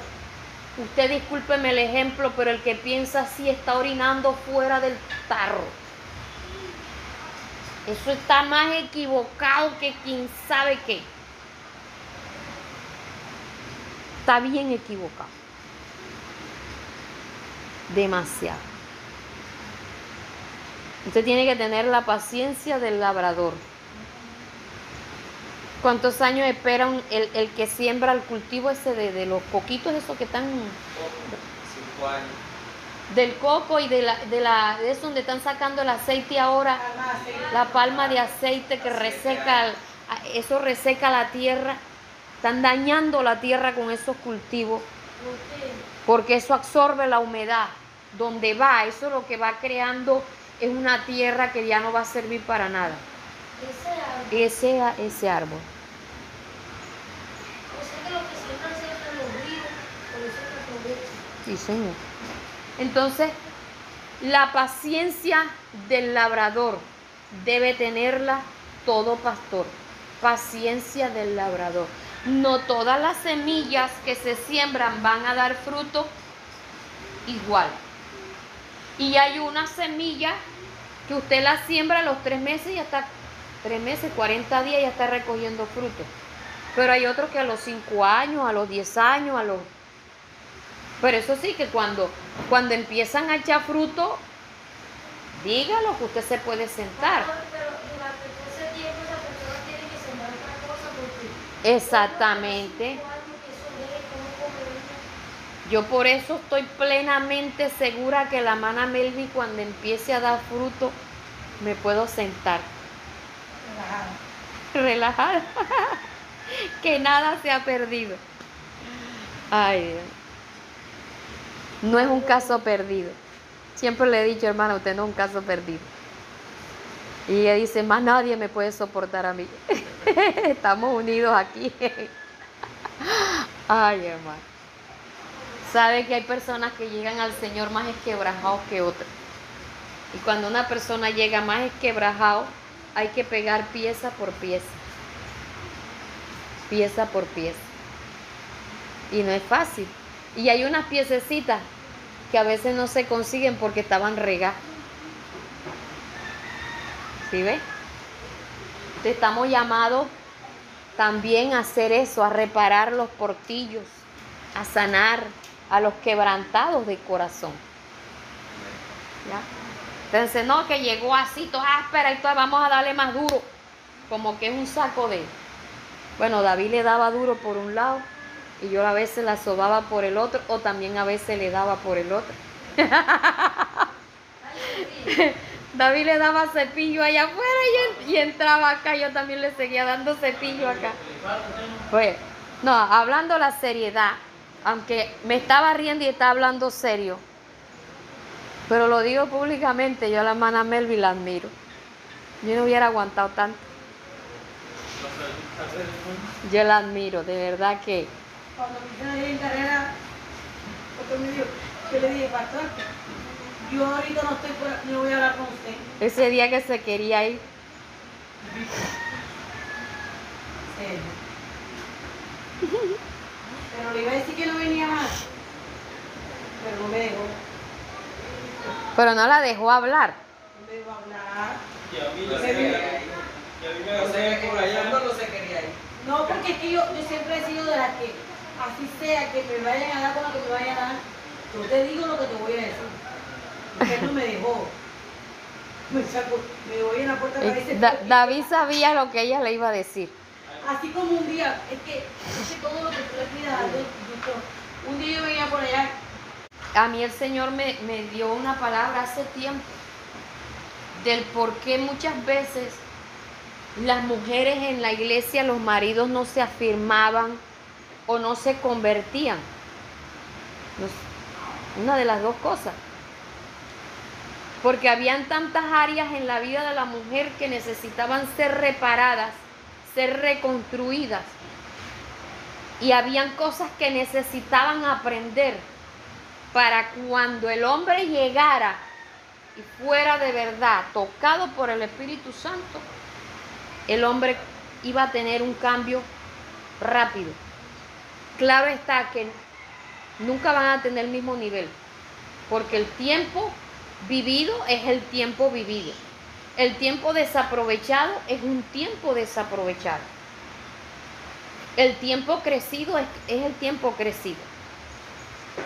Usted discúlpeme el ejemplo, pero el que piensa así está orinando fuera del tarro. Eso está más equivocado que quien sabe qué. Está bien equivocado. Demasiado. Usted tiene que tener la paciencia del labrador. ¿Cuántos años espera el, el que siembra el cultivo ese de, de los coquitos, esos que están Cinco años. del coco y de la, de la, eso donde están sacando el aceite ahora, la palma de aceite que reseca, eso reseca la tierra, están dañando la tierra con esos cultivos, porque eso absorbe la humedad, donde va, eso lo que va creando es una tierra que ya no va a servir para nada, Ese árbol, ese, ese árbol. o sea que lo que siempre los ríos, por eso se aprovecha. Sí, señor. Entonces, la paciencia del labrador debe tenerla todo pastor. Paciencia del labrador. No todas las semillas que se siembran van a dar fruto igual. Y hay una semilla que usted la siembra a los tres meses y hasta tres meses, 40 días ya está recogiendo fruto. Pero hay otros que a los cinco años, a los 10 años, a los pero eso sí que cuando, cuando empiezan a echar fruto, dígalo que usted se puede sentar. Pastor, Yo por eso estoy plenamente segura que la mana Melvi cuando empiece a dar fruto, me puedo sentar. Relajada. que nada se ha perdido. Ay, Dios. No es un caso perdido. Siempre le he dicho, hermana, usted no es un caso perdido. Y ella dice, más nadie me puede soportar a mí. Estamos unidos aquí. Ay, hermano. Sabe que hay personas que llegan al Señor más esquebrajados que otras. Y cuando una persona llega más esquebrajado, hay que pegar pieza por pieza. Pieza por pieza. Y no es fácil. Y hay unas piececitas que a veces no se consiguen porque estaban regadas. ¿Sí ve? Entonces, Estamos llamados también a hacer eso, a reparar los portillos, a sanar a los quebrantados de corazón. Entonces, no, que llegó así, toda áspera y toda, vamos a darle más duro. como que es un saco de... Bueno, David le daba duro por un lado y yo a veces la sobaba por el otro o también a veces le daba por el otro. David le daba cepillo allá afuera y entraba acá, yo también le seguía dando cepillo acá. Pues, no, hablando la seriedad, aunque me estaba riendo y estaba hablando serio, pero lo digo públicamente, yo a la hermana Melvin la admiro. Yo no hubiera aguantado tanto. Yo la admiro, de verdad que... Cuando me en carrera, me dijo, yo le dije, pastor, yo ahorita no estoy no voy a hablar con usted. Ese día que se quería ir, Serio. Pero le iba a decir que no venía más. Pero no me dejó. pero no la dejó hablar. No me dejó hablar. Y a mí No se quería ir. y a mí me No agarró se por allá. no se quería ir. No, porque es que yo, yo siempre he sido de las que, así sea, que me vayan a dar con lo que me vayan a dar, yo te digo lo que te voy a decir. Usted no me dejó. Me sacó, me voy en la puerta para Da- David sabía lo que ella le iba a decir. Así como un día, es que, es todo lo que tú le pidas a un día yo venía por allá, A mí el Señor me, me dio una palabra hace tiempo del por qué muchas veces las mujeres en la iglesia, los maridos no se afirmaban o no se convertían. Una de las dos cosas. Porque habían tantas áreas en la vida de la mujer que necesitaban ser reparadas, ser reconstruidas. Y habían cosas que necesitaban aprender para cuando el hombre llegara y fuera de verdad tocado por el Espíritu Santo, el hombre iba a tener un cambio rápido. Claro está que nunca van a tener el mismo nivel, porque el tiempo vivido es el tiempo vivido. El tiempo desaprovechado es un tiempo desaprovechado. El tiempo crecido es, es el tiempo crecido.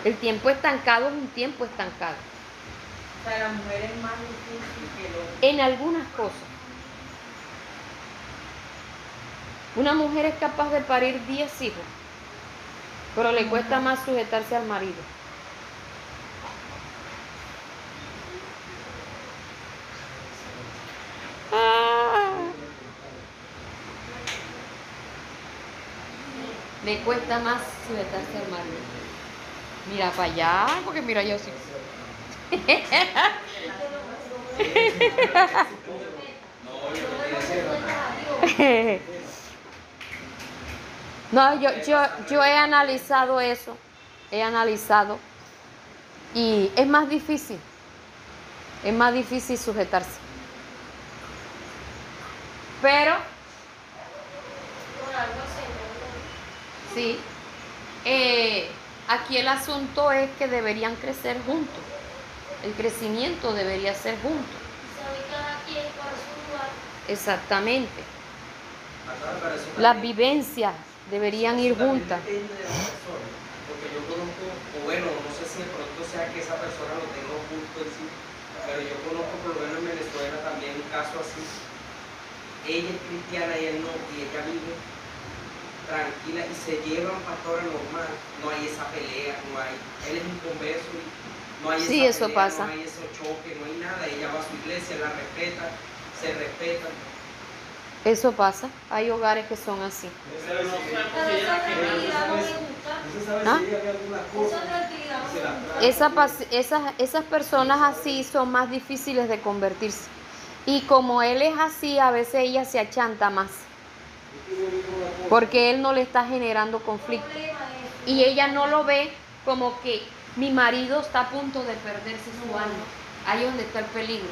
El tiempo estancado es un tiempo estancado. o sea, la mujer es más difícil que hombre. En algunas cosas. Una mujer es capaz de parir 10 hijos, pero le cuesta más sujetarse al marido. Ah. Le cuesta más sujetarse al marido. Mira para allá, porque mira yo sí. No, yo, yo, yo he analizado eso, he analizado y es más difícil, es más difícil sujetarse. Pero, sí, eh, aquí el asunto es que deberían crecer juntos, el crecimiento debería ser juntos, exactamente. Las vivencias deberían ir juntas. porque yo conozco, o bueno, no sé si de pronto sea que esa persona lo tenga oculto en sí, pero yo conozco por lo menos en Venezuela también un caso así. Ella es cristiana y él no, y ella vive tranquila y se llevan pastora normal. No hay esa pelea, no hay. Él es un converso y no hay Sí, esa eso pelea, pasa. no hay ese choque, no hay nada. Ella va a su iglesia, la respeta, se respeta. Eso pasa, hay hogares que son así. Esa ¿Ah? Esa esas, esas personas así son más difíciles de convertirse. Y como él es así, a veces ella se achanta más, porque él no le está generando conflicto. Y ella no lo ve como que mi marido está a punto de perderse su alma. Ahí es donde está el peligro.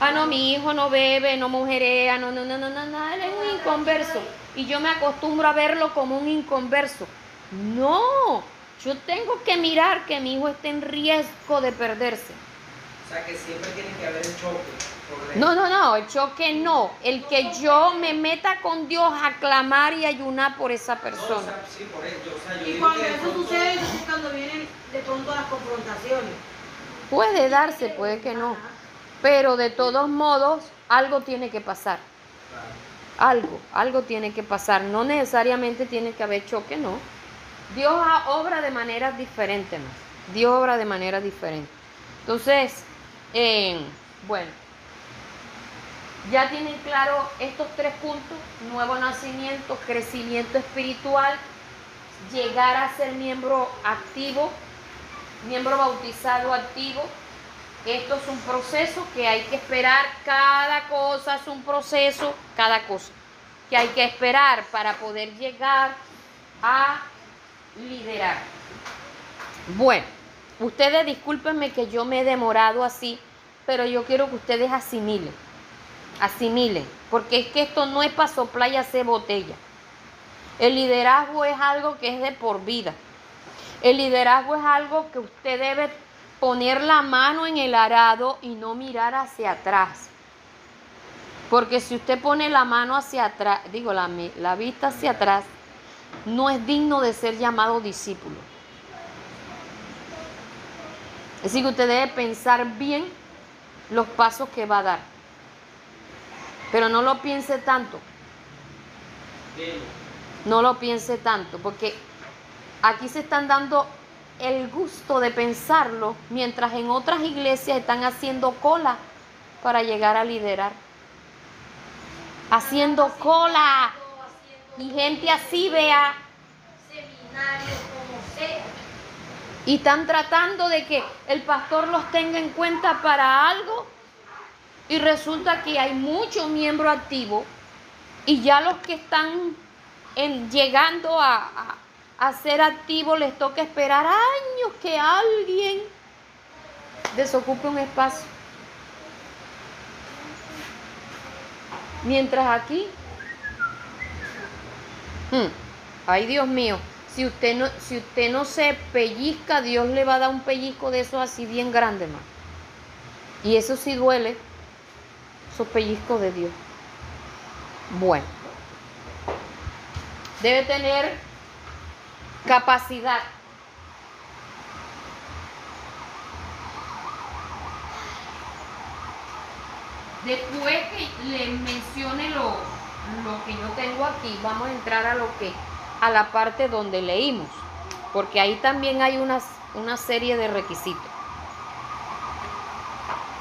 Ah, no, mi hijo no bebe, no mujerea, no, no, no, no, no, no, él es un inconverso. Y yo me acostumbro a verlo como un inconverso. No, yo tengo que mirar que mi hijo esté en riesgo de perderse. O sea que siempre tiene que haber el choque. por No, no, no, el choque no. El que yo me meta con Dios a clamar y ayunar por esa o persona. sea, sí, por eso. O sea, yo Y digo cuando eso pronto- sucede, es cuando vienen de pronto las confrontaciones. Puede darse, puede que no. Pero de todos modos, algo tiene que pasar. Claro. Algo, algo tiene que pasar. No necesariamente tiene que haber choque, no. Dios ha- obra de maneras diferentes, más. Dios obra de manera diferente. Entonces, bueno, ya tienen claro estos tres puntos, nuevo nacimiento, crecimiento espiritual, llegar a ser miembro activo, miembro bautizado activo. Esto es un proceso que hay que esperar, cada cosa es un proceso, cada cosa que hay que esperar para poder llegar a liderar. Bueno, ustedes discúlpenme que yo me he demorado así, pero yo quiero que ustedes asimilen, asimilen, porque es que esto no es para soplar y hacer botella. El liderazgo es algo que es de por vida. El liderazgo es algo que usted debe poner la mano en el arado y no mirar hacia atrás. Porque si usted pone la mano hacia atrás, digo, la, la vista hacia atrás, no es digno de ser llamado discípulo. Decir, que usted debe pensar bien los pasos que va a dar. Pero no lo piense tanto. No lo piense tanto, porque aquí se están dando el gusto de pensarlo, mientras en otras iglesias están haciendo cola para llegar a liderar. Haciendo cola. Y gente así, vea. Seminario, como sea. Y están tratando de que el pastor los tenga en cuenta para algo. Y resulta que hay muchos miembros activos. Y ya los que están en- llegando a, a- ser activos les toca esperar años que alguien desocupe un espacio. Mientras aquí, hmm, ay Dios mío, si usted no, si usted no se pellizca, Dios le va a dar un pellizco de esos así bien grande, más. Y eso sí duele, esos pellizcos de Dios. Bueno, debe tener capacidad. Después que le mencione lo, lo que yo tengo aquí, vamos a entrar a lo que a la parte donde leímos, porque ahí también hay unas, una serie de requisitos.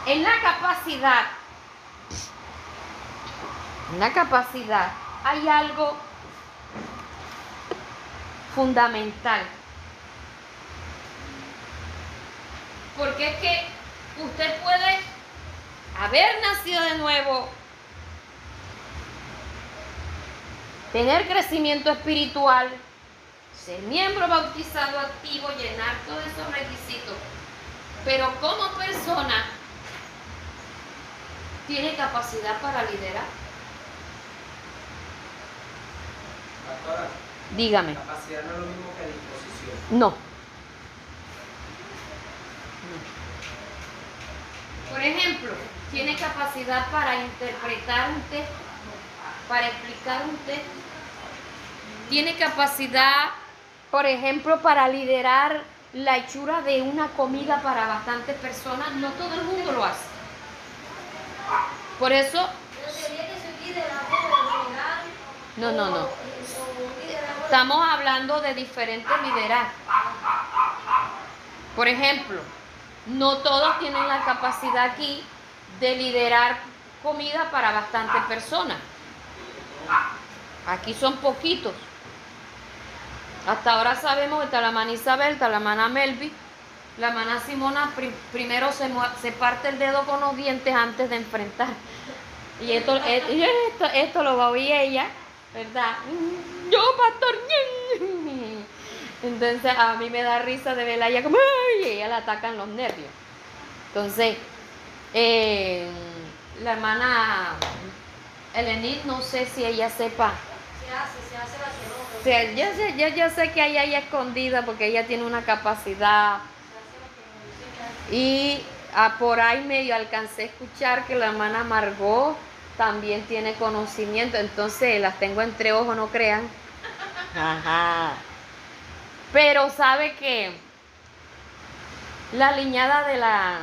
En la capacidad, en la capacidad hay algo fundamental. Porque es que usted puede haber nacido de nuevo, tener crecimiento espiritual, ser miembro bautizado activo, llenar todos esos requisitos, pero como persona tiene capacidad para liderar. Pastora, Dígame, capacidad no es lo mismo que disposición. no. Por ejemplo, tiene capacidad para interpretar un texto, para explicar un texto. Tiene capacidad, por ejemplo, para liderar la hechura de una comida para bastantes personas. No todo el mundo lo hace. Por eso. No, no, no. estamos hablando de diferentes liderazgos. Por ejemplo, no todos tienen la capacidad aquí de liderar comida para bastantes personas. Aquí son poquitos. Hasta ahora sabemos que está la hermana Isabel, la hermana Melvi, la hermana Simona pri- primero se, se parte el dedo con los dientes antes de enfrentar. Y esto, eh, y esto, esto lo va a oír ella, ¿verdad? Yo, pastor. Entonces a mí me da risa de verla ella como, y ella le atacan los nervios. Entonces, eh, la hermana Elenit, no sé si ella sepa. Se hace, se hace la O sea, yo sé, yo, yo sé que hay ahí escondida porque ella tiene una capacidad y ah, por ahí medio alcancé a escuchar que la hermana Margot también tiene conocimiento, entonces las tengo entre ojos, no crean. Ajá. Pero sabe que la liñada de la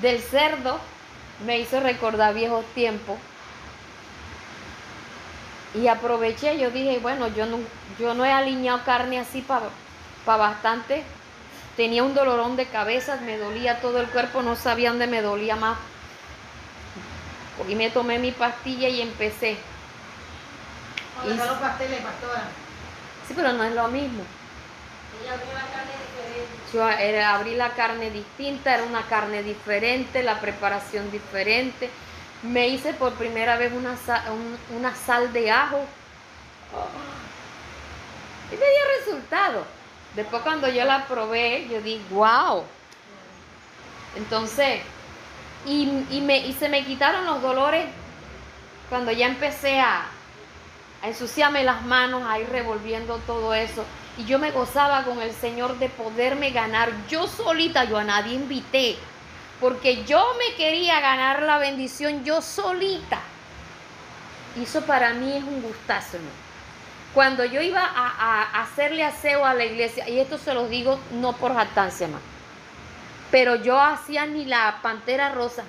del cerdo me hizo recordar viejos tiempos Y aproveché, yo dije, bueno, yo no, yo no he alineado carne así para bastante. Tenía un dolorón de cabeza, me dolía todo el cuerpo, no sabía dónde me dolía más. Y me tomé mi pastilla y empecé. Y- los pasteles, pastora. Sí, pero no es lo mismo. Ella abrió la carne diferente. Yo era, abrí la carne distinta, era una carne diferente, la preparación diferente. Me hice por primera vez una, sa- un- una sal de ajo. Y me dio resultado. Después cuando yo la probé, yo dije, wow. Entonces, y, y me, y se me quitaron los dolores cuando ya empecé a, a ensuciarme las manos, a ir revolviendo todo eso. Y yo me gozaba con el Señor de poderme ganar yo solita, yo a nadie invité, porque yo me quería ganar la bendición yo solita. Eso para mí es un gustazo, hermano. Cuando yo iba a, a hacerle aseo a la iglesia, y esto se los digo no por jactancia más, pero yo hacía ni la pantera rosa.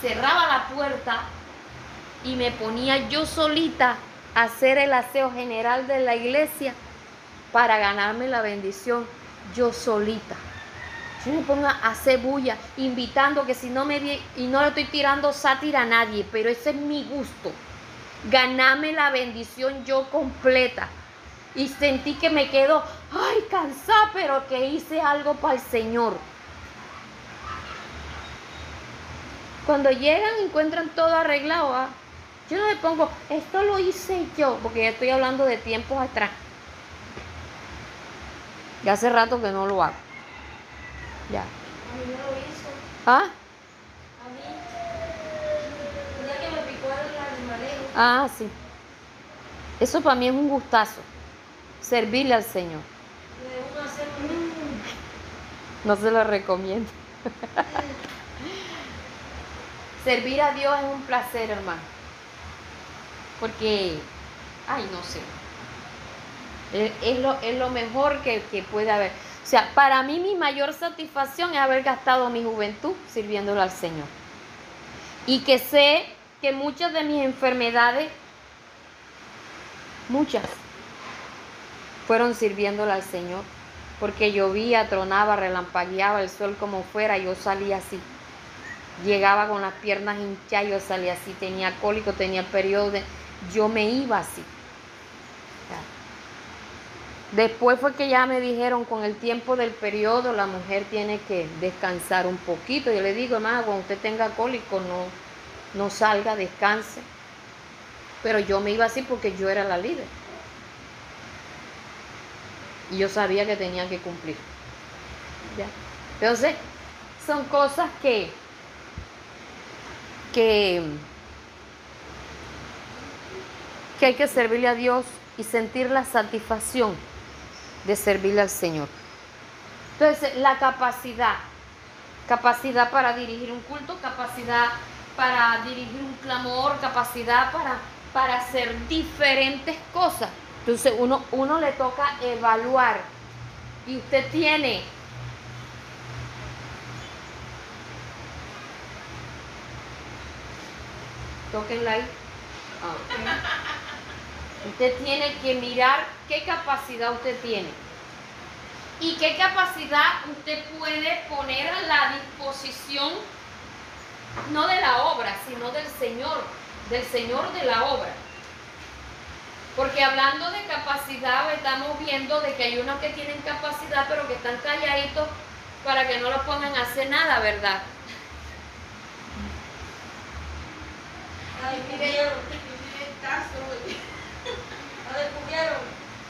Cerraba la puerta y me ponía yo solita a hacer el aseo general de la iglesia para ganarme la bendición yo solita. Yo me pongo a hacer bulla, invitando que si no me vi, y no le estoy tirando sátira a nadie, pero ese es mi gusto. Ganarme la bendición yo completa. Y sentí que me quedo, ay, cansada, pero que hice algo para el Señor. Cuando llegan encuentran todo arreglado. ah, Yo no le pongo, esto lo hice yo, porque ya estoy hablando de tiempos atrás. Ya hace rato que no lo hago. Ya. A mí me lo hizo. ¿Ah? A mí. Día que me picó el animalejo. Ah, sí. Eso para mí es un gustazo. Servirle al Señor. Hacer un. No se lo recomiendo. Servir a Dios es un placer, hermano. Porque, ay, no sé. Es, es lo, es lo mejor que, que puede haber. O sea, para mí mi mayor satisfacción es haber gastado mi juventud sirviéndole al Señor. Y que sé que muchas de mis enfermedades, muchas, fueron sirviéndole al Señor. Porque llovía, tronaba, relampagueaba el sol como fuera, yo salía así. Llegaba con las piernas hinchadas, yo salía así, tenía cólico, tenía periodo, de- yo me iba así. Después fue que ya me dijeron, con el tiempo del periodo, la mujer tiene que descansar un poquito. Yo le digo, hermano, cuando usted tenga cólico, no, no salga, descanse. Pero yo me iba así porque yo era la líder. Y yo sabía que tenía que cumplir. ¿Ya? Entonces, son cosas que, que, que hay que servirle a Dios y sentir la satisfacción de servirle al Señor. Entonces, la capacidad, capacidad para dirigir un culto, capacidad para dirigir un clamor, capacidad para, para hacer diferentes cosas. Entonces, uno, uno le toca evaluar y usted tiene Tóquenla ahí. Ah. Usted tiene que mirar qué capacidad usted tiene. Y qué capacidad usted puede poner a la disposición, no de la obra, sino del Señor, del Señor de la obra. Porque hablando de capacidad, estamos viendo de que hay unos que tienen capacidad, pero que están calladitos para que no lo pongan a hacer nada, ¿verdad? La descubrieron. Descubrieron.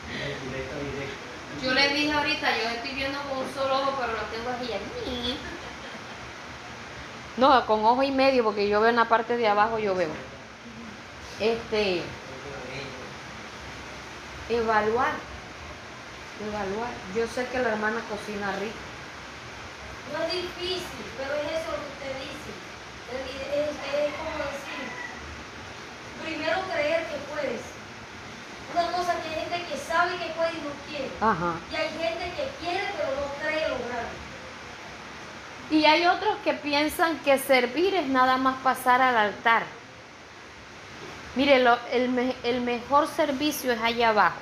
Directo, directo. Yo le dije ahorita, yo estoy viendo con un solo ojo, pero lo tengo aquí. aquí. No, con ojo y medio, porque yo veo en la parte de abajo, yo veo. Este, evaluar. Evaluar. Yo sé que la hermana cocina rico. No es difícil, pero es eso lo que usted dice. Es, es- es como decir, primero creer que puedes. Una cosa que hay gente que sabe que puede y no quiere. Ajá. Y hay gente que quiere pero no cree lograrlo. Y hay otros que piensan que servir es nada más pasar al altar. Mire, lo- el, me- el mejor servicio es allá abajo.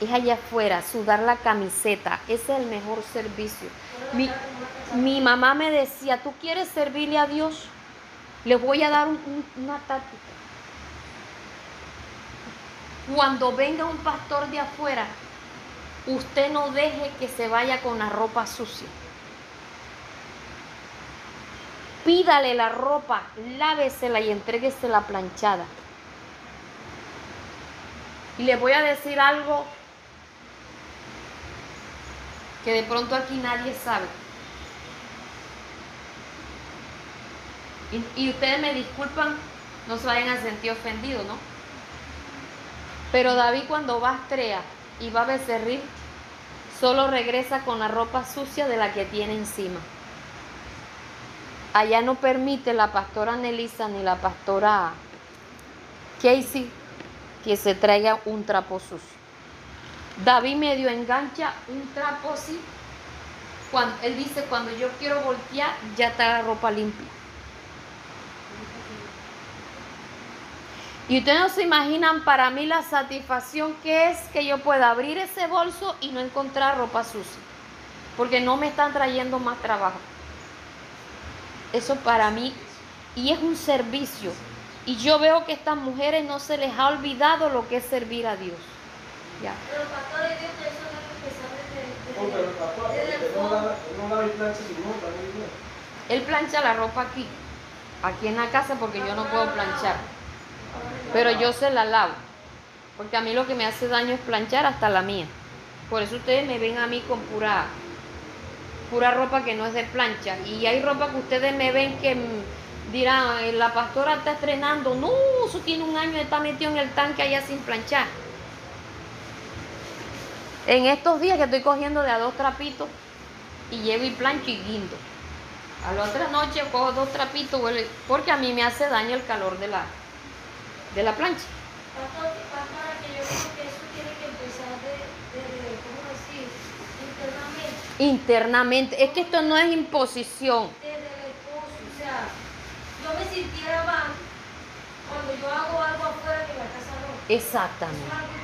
Es allá afuera, sudar la camiseta. Ese es el mejor servicio. Mi, mi mamá me decía, ¿tú quieres servirle a Dios? Les voy a dar un- un- una táctica. Cuando venga un pastor de afuera, usted no deje que se vaya con la ropa sucia. Pídale la ropa, lávesela y entréguesela planchada. Y les voy a decir algo que de pronto aquí nadie sabe. Y, y ustedes me disculpan, no se vayan a sentir ofendidos, ¿no? Pero David cuando va a Astrea y va a Becerril, solo regresa con la ropa sucia de la que tiene encima. Allá no permite la pastora Nelisa ni la pastora Casey que se traiga un trapo sucio. David medio engancha un trapo así. Cuando, él dice, cuando yo quiero voltear, ya está la ropa limpia. Y ustedes no se imaginan para mí la satisfacción que es que yo pueda abrir ese bolso y no encontrar ropa sucia. Porque no me están trayendo más trabajo. Eso para mí, y es un servicio. Y yo veo que a estas mujeres no se les ha olvidado lo que es servir a Dios. Ya. Él plancha la ropa aquí, aquí en la casa porque yo no puedo planchar. Pero yo se la lavo. Porque a mí lo que me hace daño es planchar hasta la mía. Por eso ustedes me ven a mí con pura, pura ropa que no es de plancha. Y hay ropa que ustedes me ven que mm, dirán, "Eh, la pastora está estrenando. No, eso tiene un año, está metido en el tanque allá sin planchar. En estos días que estoy cogiendo de a dos trapitos y llevo y plancho y guindo. A la otra noche cojo dos trapitos porque a mí me hace daño el calor de la, de la plancha. Pastor, pastora, que yo creo que eso tiene que empezar de, desde, ¿cómo decir? Internamente, Internamente, es que esto no es imposición. desde el esposo. O sea, yo me sintiera mal cuando yo hago algo afuera que en la casa no. Exactamente, es algo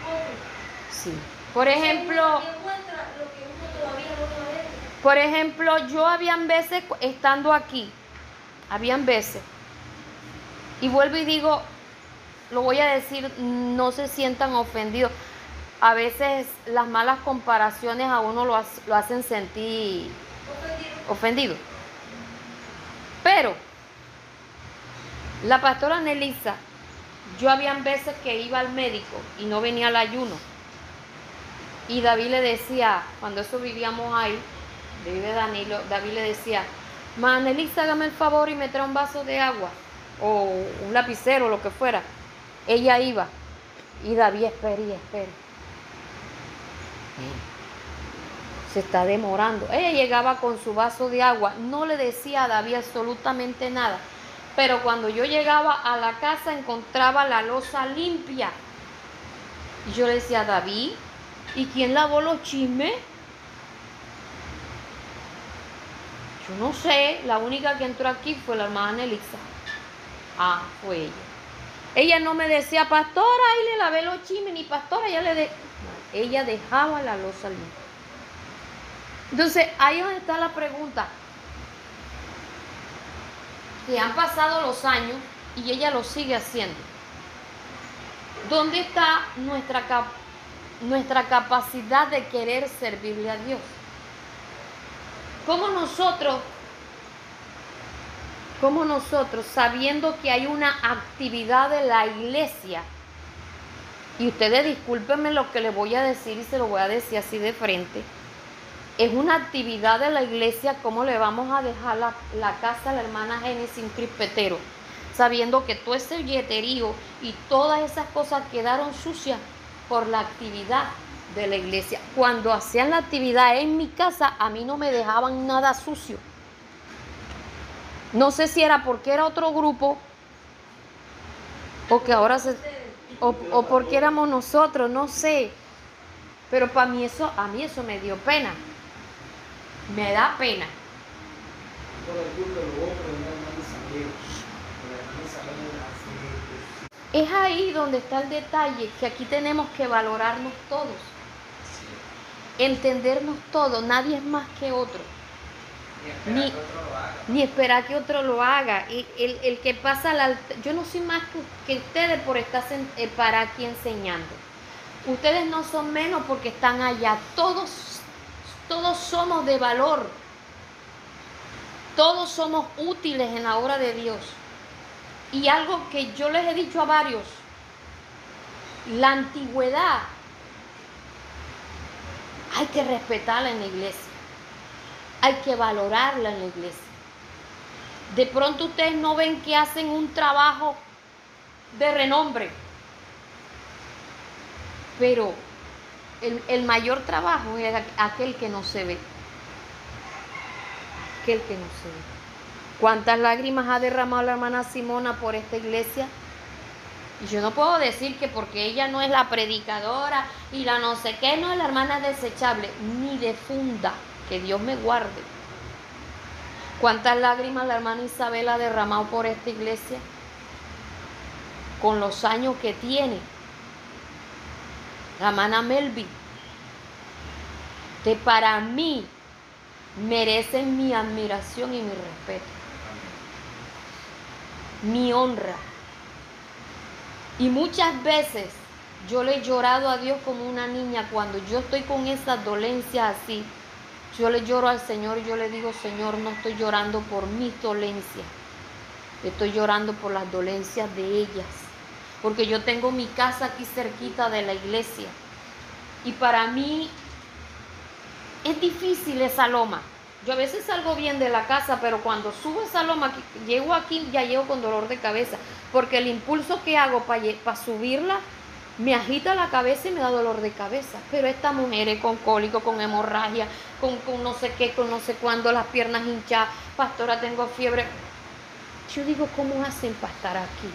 sí. Por ejemplo, por ejemplo, yo habían veces estando aquí, habían veces, y vuelvo y digo, lo voy a decir, no se sientan ofendidos. A veces las malas comparaciones a uno lo, lo hacen sentir Ofendido. Pero la pastora Nelisa, yo habían veces que iba al médico y no venía al ayuno. Y David le decía, cuando eso vivíamos ahí, vive Danilo, David le decía, Ma Nelisa, hágame el favor y me trae un vaso de agua o un lapicero, lo que fuera. Ella iba y David espera y espera. se está demorando. Ella llegaba con su vaso de agua, no le decía a David absolutamente nada. Pero cuando yo llegaba a la casa encontraba la losa limpia. Y yo le decía, David, ¿y quién lavó los chismes? Yo no sé, la única que entró aquí fue la hermana Elisa. Ah, fue ella. Ella no me decía, pastora, ahí le lavé los chismes, ni pastora, ella le de... Ella dejaba la losa limpia. Entonces, ahí donde está la pregunta. Que han pasado los años y ella lo sigue haciendo. ¿Dónde está nuestra, cap- nuestra capacidad de querer servirle a Dios? ¿Cómo nosotros, cómo nosotros, sabiendo que hay una actividad de la iglesia, y ustedes discúlpenme lo que les voy a decir y se lo voy a decir así de frente, es una actividad de la iglesia, cómo le vamos a dejar la, la casa a la hermana Génesis Crispetero, sabiendo que todo ese billeterío y todas esas cosas quedaron sucias por la actividad de la iglesia. Cuando hacían la actividad en mi casa, a mí no me dejaban nada sucio. No sé si era porque era otro grupo o que ahora se... O, o porque éramos nosotros, no sé. Pero para mí eso, a mí eso me dio pena. Me da pena. Es ahí donde está el detalle, que aquí tenemos que valorarnos todos, entendernos todos, nadie es más que otro, Ni Ni- esperar que otro lo haga. Y el, el que pasa al yo no soy más que, ustedes por estar eh, para aquí enseñando. Ustedes no son menos porque están allá, todos, todos somos de valor, todos somos útiles en la obra de Dios. Y algo que yo les he dicho a varios, la antigüedad hay que respetarla en la iglesia, hay que valorarla en la iglesia. De pronto ustedes no ven que hacen un trabajo de renombre, pero el, el mayor trabajo es aqu- aquel que no se ve, aquel que no se ve. ¿Cuántas lágrimas ha derramado la hermana Simona por esta iglesia? Y yo no puedo decir que porque ella no es la predicadora y la no sé qué, no es la hermana desechable, ni de funda, que Dios me guarde. ¿Cuántas lágrimas la hermana Isabel ha derramado por esta iglesia? Con los años que tiene. La hermana Melvin. Que para mí merecen mi admiración y mi respeto. Mi honra. Y muchas veces yo le he llorado a Dios como una niña cuando yo estoy con esas dolencias así. Yo le lloro al Señor y yo le digo, Señor, no estoy llorando por mis dolencias. Estoy llorando por las dolencias de ellas. Porque yo tengo mi casa aquí cerquita de la iglesia. Y para mí es difícil esa loma. Yo a veces salgo bien de la casa, pero cuando subo esa loma, llego aquí, ya llego con dolor de cabeza. Porque el impulso que hago para subirla me agita la cabeza y me da dolor de cabeza. Pero esta mujer es con cólico, con hemorragia, con, con no sé qué, con no sé cuándo, las piernas hinchadas. Pastora, tengo fiebre. Yo digo, ¿cómo hacen para estar aquí?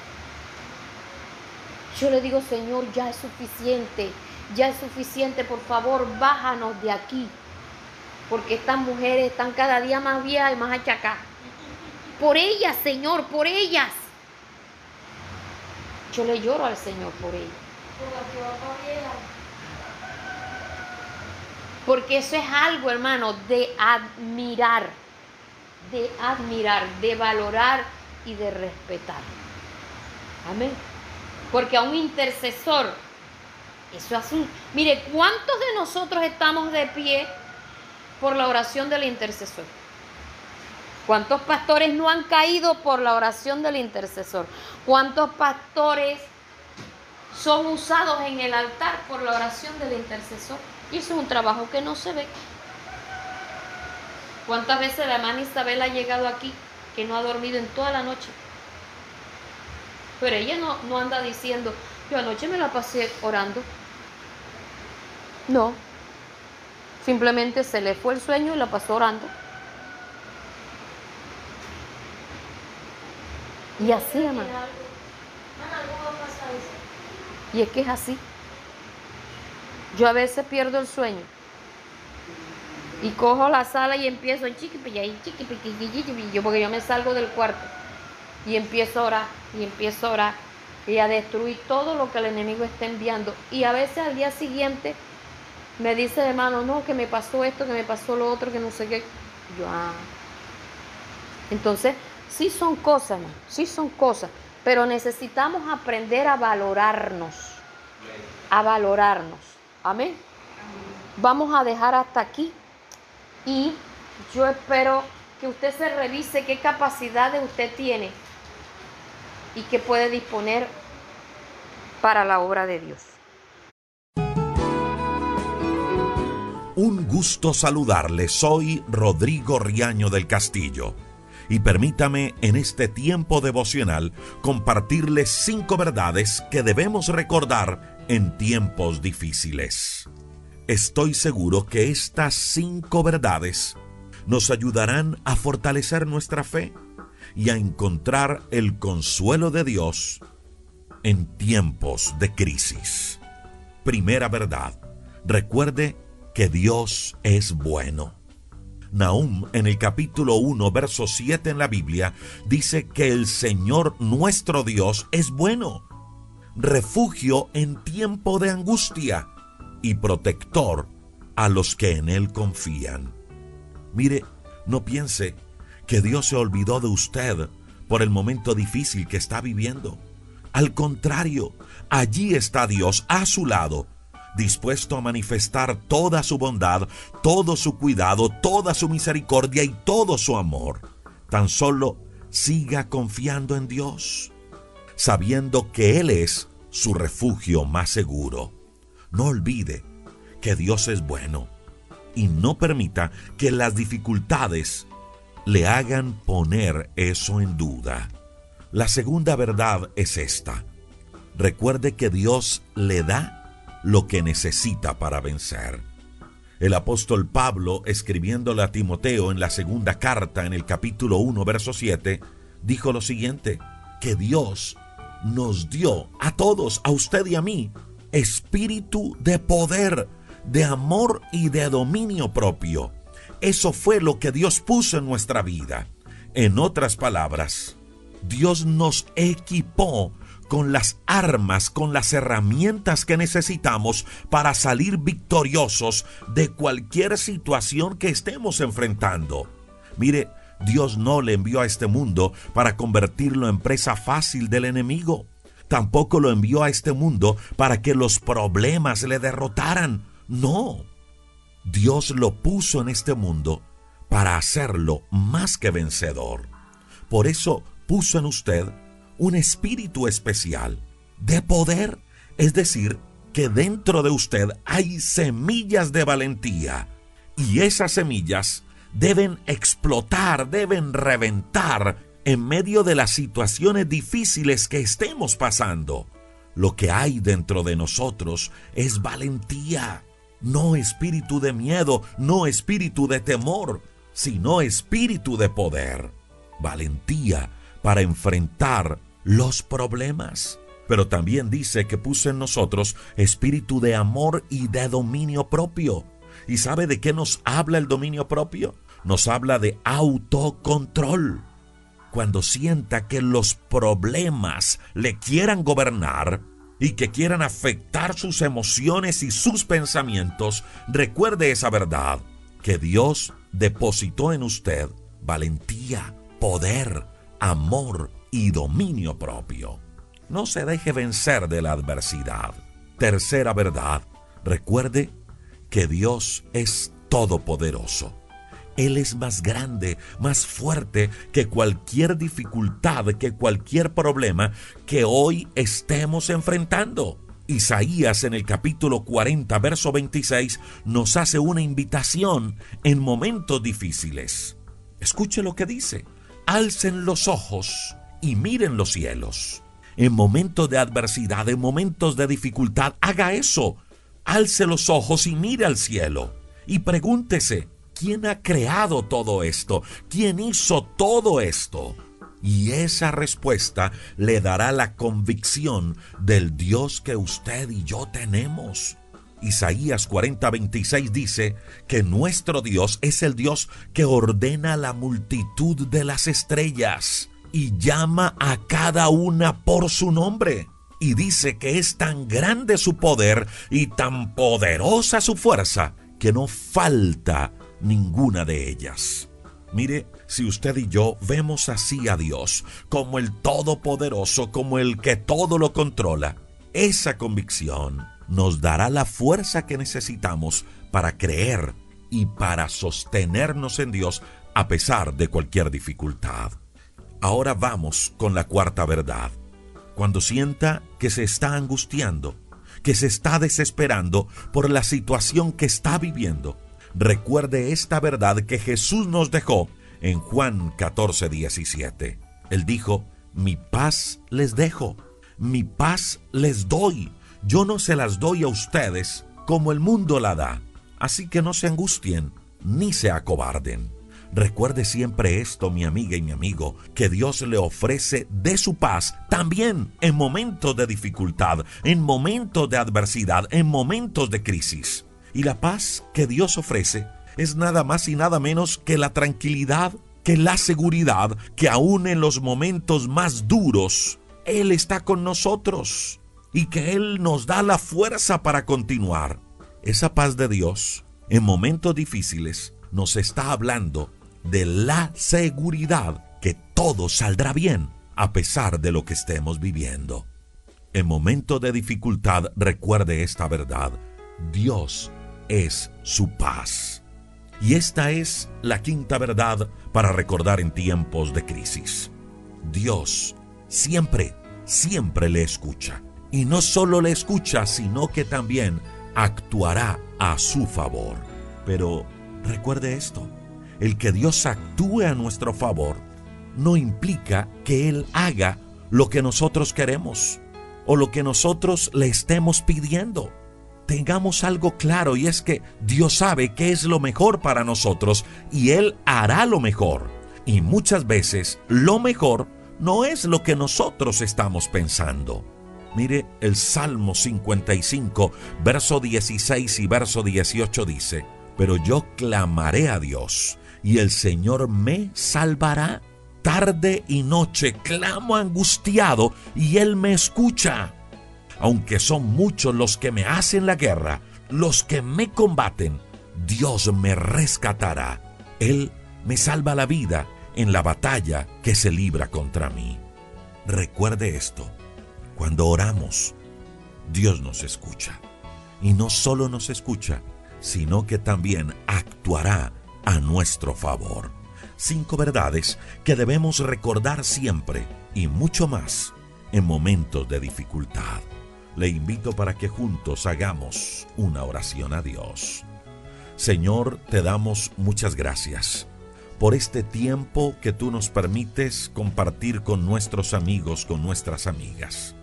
Yo le digo, Señor, ya es suficiente, ya es suficiente, por favor, bájanos de aquí. Porque estas mujeres están cada día más viejas y más achacadas. Por ellas, Señor, por ellas. Yo le lloro al Señor por ellas. Porque eso es algo, hermano, de admirar, de admirar, de valorar y de respetar. Amén. Porque a un intercesor, eso hace un... Mire, ¿cuántos de nosotros estamos de pie por la oración del intercesor? ¿Cuántos pastores no han caído por la oración del intercesor? ¿Cuántos pastores son usados en el altar por la oración del intercesor? Y eso es un trabajo que no se ve. ¿Cuántas veces la hermana Isabel ha llegado aquí que no ha dormido en toda la noche? Pero ella no, no anda diciendo, yo anoche me la pasé orando. No. Simplemente se le fue el sueño y la pasó orando. Y así, hermano. Y es que es así. Yo a veces pierdo el sueño. Y cojo la sala y empiezo chiquipi, yo porque yo me salgo del cuarto y empiezo a orar y empiezo a orar y a destruir todo lo que el enemigo está enviando. Y a veces al día siguiente me dice hermano, no, que me pasó esto, que me pasó lo otro, que no sé qué. Yo, ah. Entonces, sí son cosas, sí son cosas, pero necesitamos aprender a valorarnos, a valorarnos. Amén. Vamos a dejar hasta aquí y yo espero que usted se revise qué capacidades usted tiene y qué puede disponer para la obra de Dios. Un gusto saludarle, soy Rodrigo Riaño del Castillo. Y permítame en este tiempo devocional compartirles cinco verdades que debemos recordar en tiempos difíciles. Estoy seguro que estas cinco verdades nos ayudarán a fortalecer nuestra fe y a encontrar el consuelo de Dios en tiempos de crisis. Primera verdad, recuerde que Dios es bueno. Nahum en el capítulo 1, verso 7 en la Biblia dice que el Señor nuestro Dios es bueno refugio en tiempo de angustia y protector a los que en Él confían. Mire, no piense que Dios se olvidó de usted por el momento difícil que está viviendo. Al contrario, allí está Dios a su lado, dispuesto a manifestar toda su bondad, todo su cuidado, toda su misericordia y todo su amor. Tan solo siga confiando en Dios, sabiendo que Él es su refugio más seguro. No olvide que Dios es bueno y no permita que las dificultades le hagan poner eso en duda. La segunda verdad es esta. Recuerde que Dios le da lo que necesita para vencer. El apóstol Pablo, escribiéndole a Timoteo en la segunda carta, en el capítulo 1, verso 7, dijo lo siguiente, que Dios nos dio a todos, a usted y a mí, espíritu de poder, de amor y de dominio propio. Eso fue lo que Dios puso en nuestra vida. En otras palabras, Dios nos equipó con las armas, con las herramientas que necesitamos para salir victoriosos de cualquier situación que estemos enfrentando. Mire, Dios no le envió a este mundo para convertirlo en presa fácil del enemigo. Tampoco lo envió a este mundo para que los problemas le derrotaran. No. Dios lo puso en este mundo para hacerlo más que vencedor. Por eso puso en usted un espíritu especial de poder, es decir, que dentro de usted hay semillas de valentía y esas semillas deben explotar, deben reventar en medio de las situaciones difíciles que estemos pasando. Lo que hay dentro de nosotros es valentía, no espíritu de miedo, no espíritu de temor, sino espíritu de poder, valentía para enfrentar los problemas. Pero también dice que puso en nosotros espíritu de amor y de dominio propio. ¿Y sabe de qué nos habla el dominio propio? Nos habla de autocontrol. Cuando sienta que los problemas le quieran gobernar y que quieran afectar sus emociones y sus pensamientos, recuerde esa verdad, que Dios depositó en usted valentía, poder, amor y dominio propio. No se deje vencer de la adversidad. Tercera verdad, recuerde que Dios es todopoderoso. Él es más grande, más fuerte que cualquier dificultad, que cualquier problema que hoy estemos enfrentando. Isaías en el capítulo 40, verso 26, nos hace una invitación en momentos difíciles. Escuche lo que dice. Alcen los ojos y miren los cielos. En momentos de adversidad, en momentos de dificultad, haga eso. Alce los ojos y mire al cielo. Y pregúntese, ¿quién ha creado todo esto? ¿Quién hizo todo esto? Y esa respuesta le dará la convicción del Dios que usted y yo tenemos. Isaías 40:26 dice que nuestro Dios es el Dios que ordena la multitud de las estrellas y llama a cada una por su nombre. Y dice que es tan grande su poder y tan poderosa su fuerza que no falta ninguna de ellas. Mire, si usted y yo vemos así a Dios como el Todopoderoso, como el que todo lo controla, esa convicción nos dará la fuerza que necesitamos para creer y para sostenernos en Dios a pesar de cualquier dificultad. Ahora vamos con la cuarta verdad. Cuando sienta que se está angustiando, que se está desesperando por la situación que está viviendo, recuerde esta verdad que Jesús nos dejó en Juan 14, 17. Él dijo, mi paz les dejo, mi paz les doy. Yo no se las doy a ustedes como el mundo la da. Así que no se angustien ni se acobarden. Recuerde siempre esto, mi amiga y mi amigo, que Dios le ofrece de su paz también en momentos de dificultad, en momentos de adversidad, en momentos de crisis. Y la paz que Dios ofrece es nada más y nada menos que la tranquilidad, que la seguridad que aún en los momentos más duros, Él está con nosotros. y que Él nos da la fuerza para continuar. Esa paz de Dios en momentos difíciles nos está hablando de la seguridad que todo saldrá bien a pesar de lo que estemos viviendo. En momentos de dificultad recuerde esta verdad. Dios es su paz. Y esta es la quinta verdad para recordar en tiempos de crisis. Dios siempre, siempre le escucha. Y no solo le escucha, sino que también actuará a su favor. Pero recuerde esto, el que Dios actúe a nuestro favor no implica que Él haga lo que nosotros queremos o lo que nosotros le estemos pidiendo. Tengamos algo claro y es que Dios sabe qué es lo mejor para nosotros y Él hará lo mejor. Y muchas veces lo mejor no es lo que nosotros estamos pensando. Mire, el Salmo 55, verso 16 y verso 18 dice, Pero yo clamaré a Dios, y el Señor me salvará. Tarde y noche clamo angustiado, y Él me escucha. Aunque son muchos los que me hacen la guerra, los que me combaten, Dios me rescatará. Él me salva la vida en la batalla que se libra contra mí. Recuerde esto cuando oramos, Dios nos escucha. Y no solo nos escucha, sino que también actuará a nuestro favor. Cinco verdades que debemos recordar siempre y mucho más en momentos de dificultad. Le invito para que juntos hagamos una oración a Dios. Señor, te damos muchas gracias por este tiempo que tú nos permites compartir con nuestros amigos, con nuestras amigas.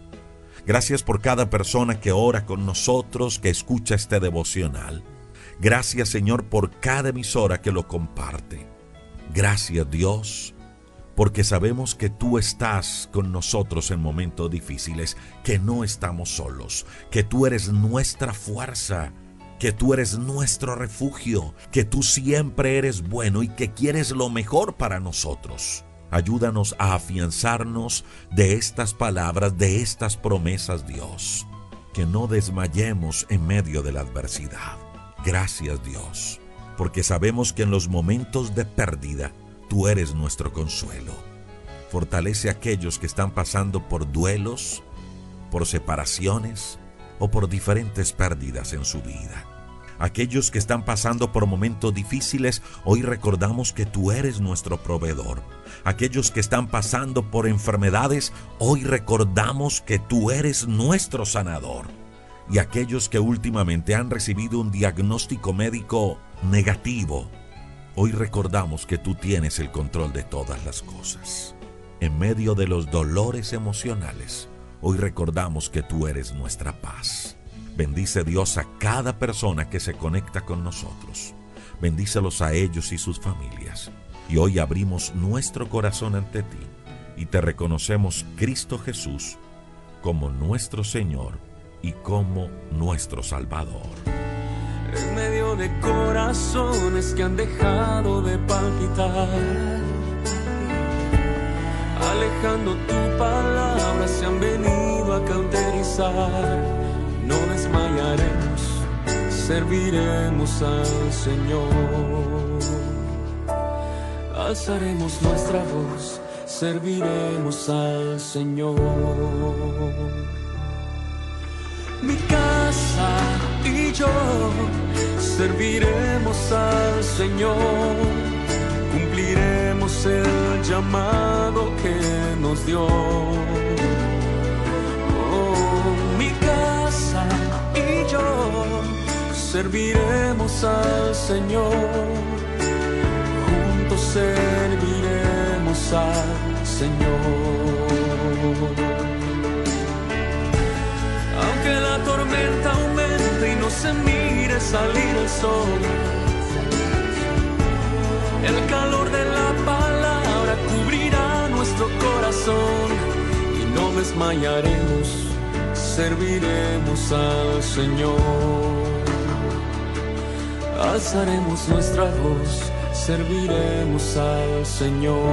Gracias por cada persona que ora con nosotros, que escucha este devocional. Gracias Señor por cada emisora que lo comparte. Gracias Dios, porque sabemos que tú estás con nosotros en momentos difíciles, que no estamos solos, que tú eres nuestra fuerza, que tú eres nuestro refugio, que tú siempre eres bueno y que quieres lo mejor para nosotros. Ayúdanos a afianzarnos de estas palabras, de estas promesas, Dios. Que no desmayemos en medio de la adversidad. Gracias, Dios, porque sabemos que en los momentos de pérdida, tú eres nuestro consuelo. Fortalece a aquellos que están pasando por duelos, por separaciones o por diferentes pérdidas en su vida. Aquellos que están pasando por momentos difíciles, hoy recordamos que tú eres nuestro proveedor aquellos que están pasando por enfermedades, hoy recordamos que tú eres nuestro sanador. Y aquellos que últimamente han recibido un diagnóstico médico negativo, hoy recordamos que tú tienes el control de todas las cosas. En medio de los dolores emocionales, hoy recordamos que tú eres nuestra paz. Bendice Dios a cada persona que se conecta con nosotros. Bendícelos a ellos y sus familias. Y hoy abrimos nuestro corazón ante ti y te reconocemos Cristo Jesús como nuestro Señor y como nuestro Salvador. En medio de corazones que han dejado de palpitar, alejando tu palabra, se han venido a cauterizar. No desmayaremos, serviremos al Señor alzaremos nuestra voz, serviremos al Señor. Mi casa y yo serviremos al Señor, cumpliremos el llamado que nos dio. Oh, mi casa y yo serviremos al Señor serviremos al Señor. Tormenta aumente y no se mire salir el sol, el calor de la palabra cubrirá nuestro corazón y no desmayaremos, serviremos al Señor. Alzaremos nuestra voz serviremos al Señor.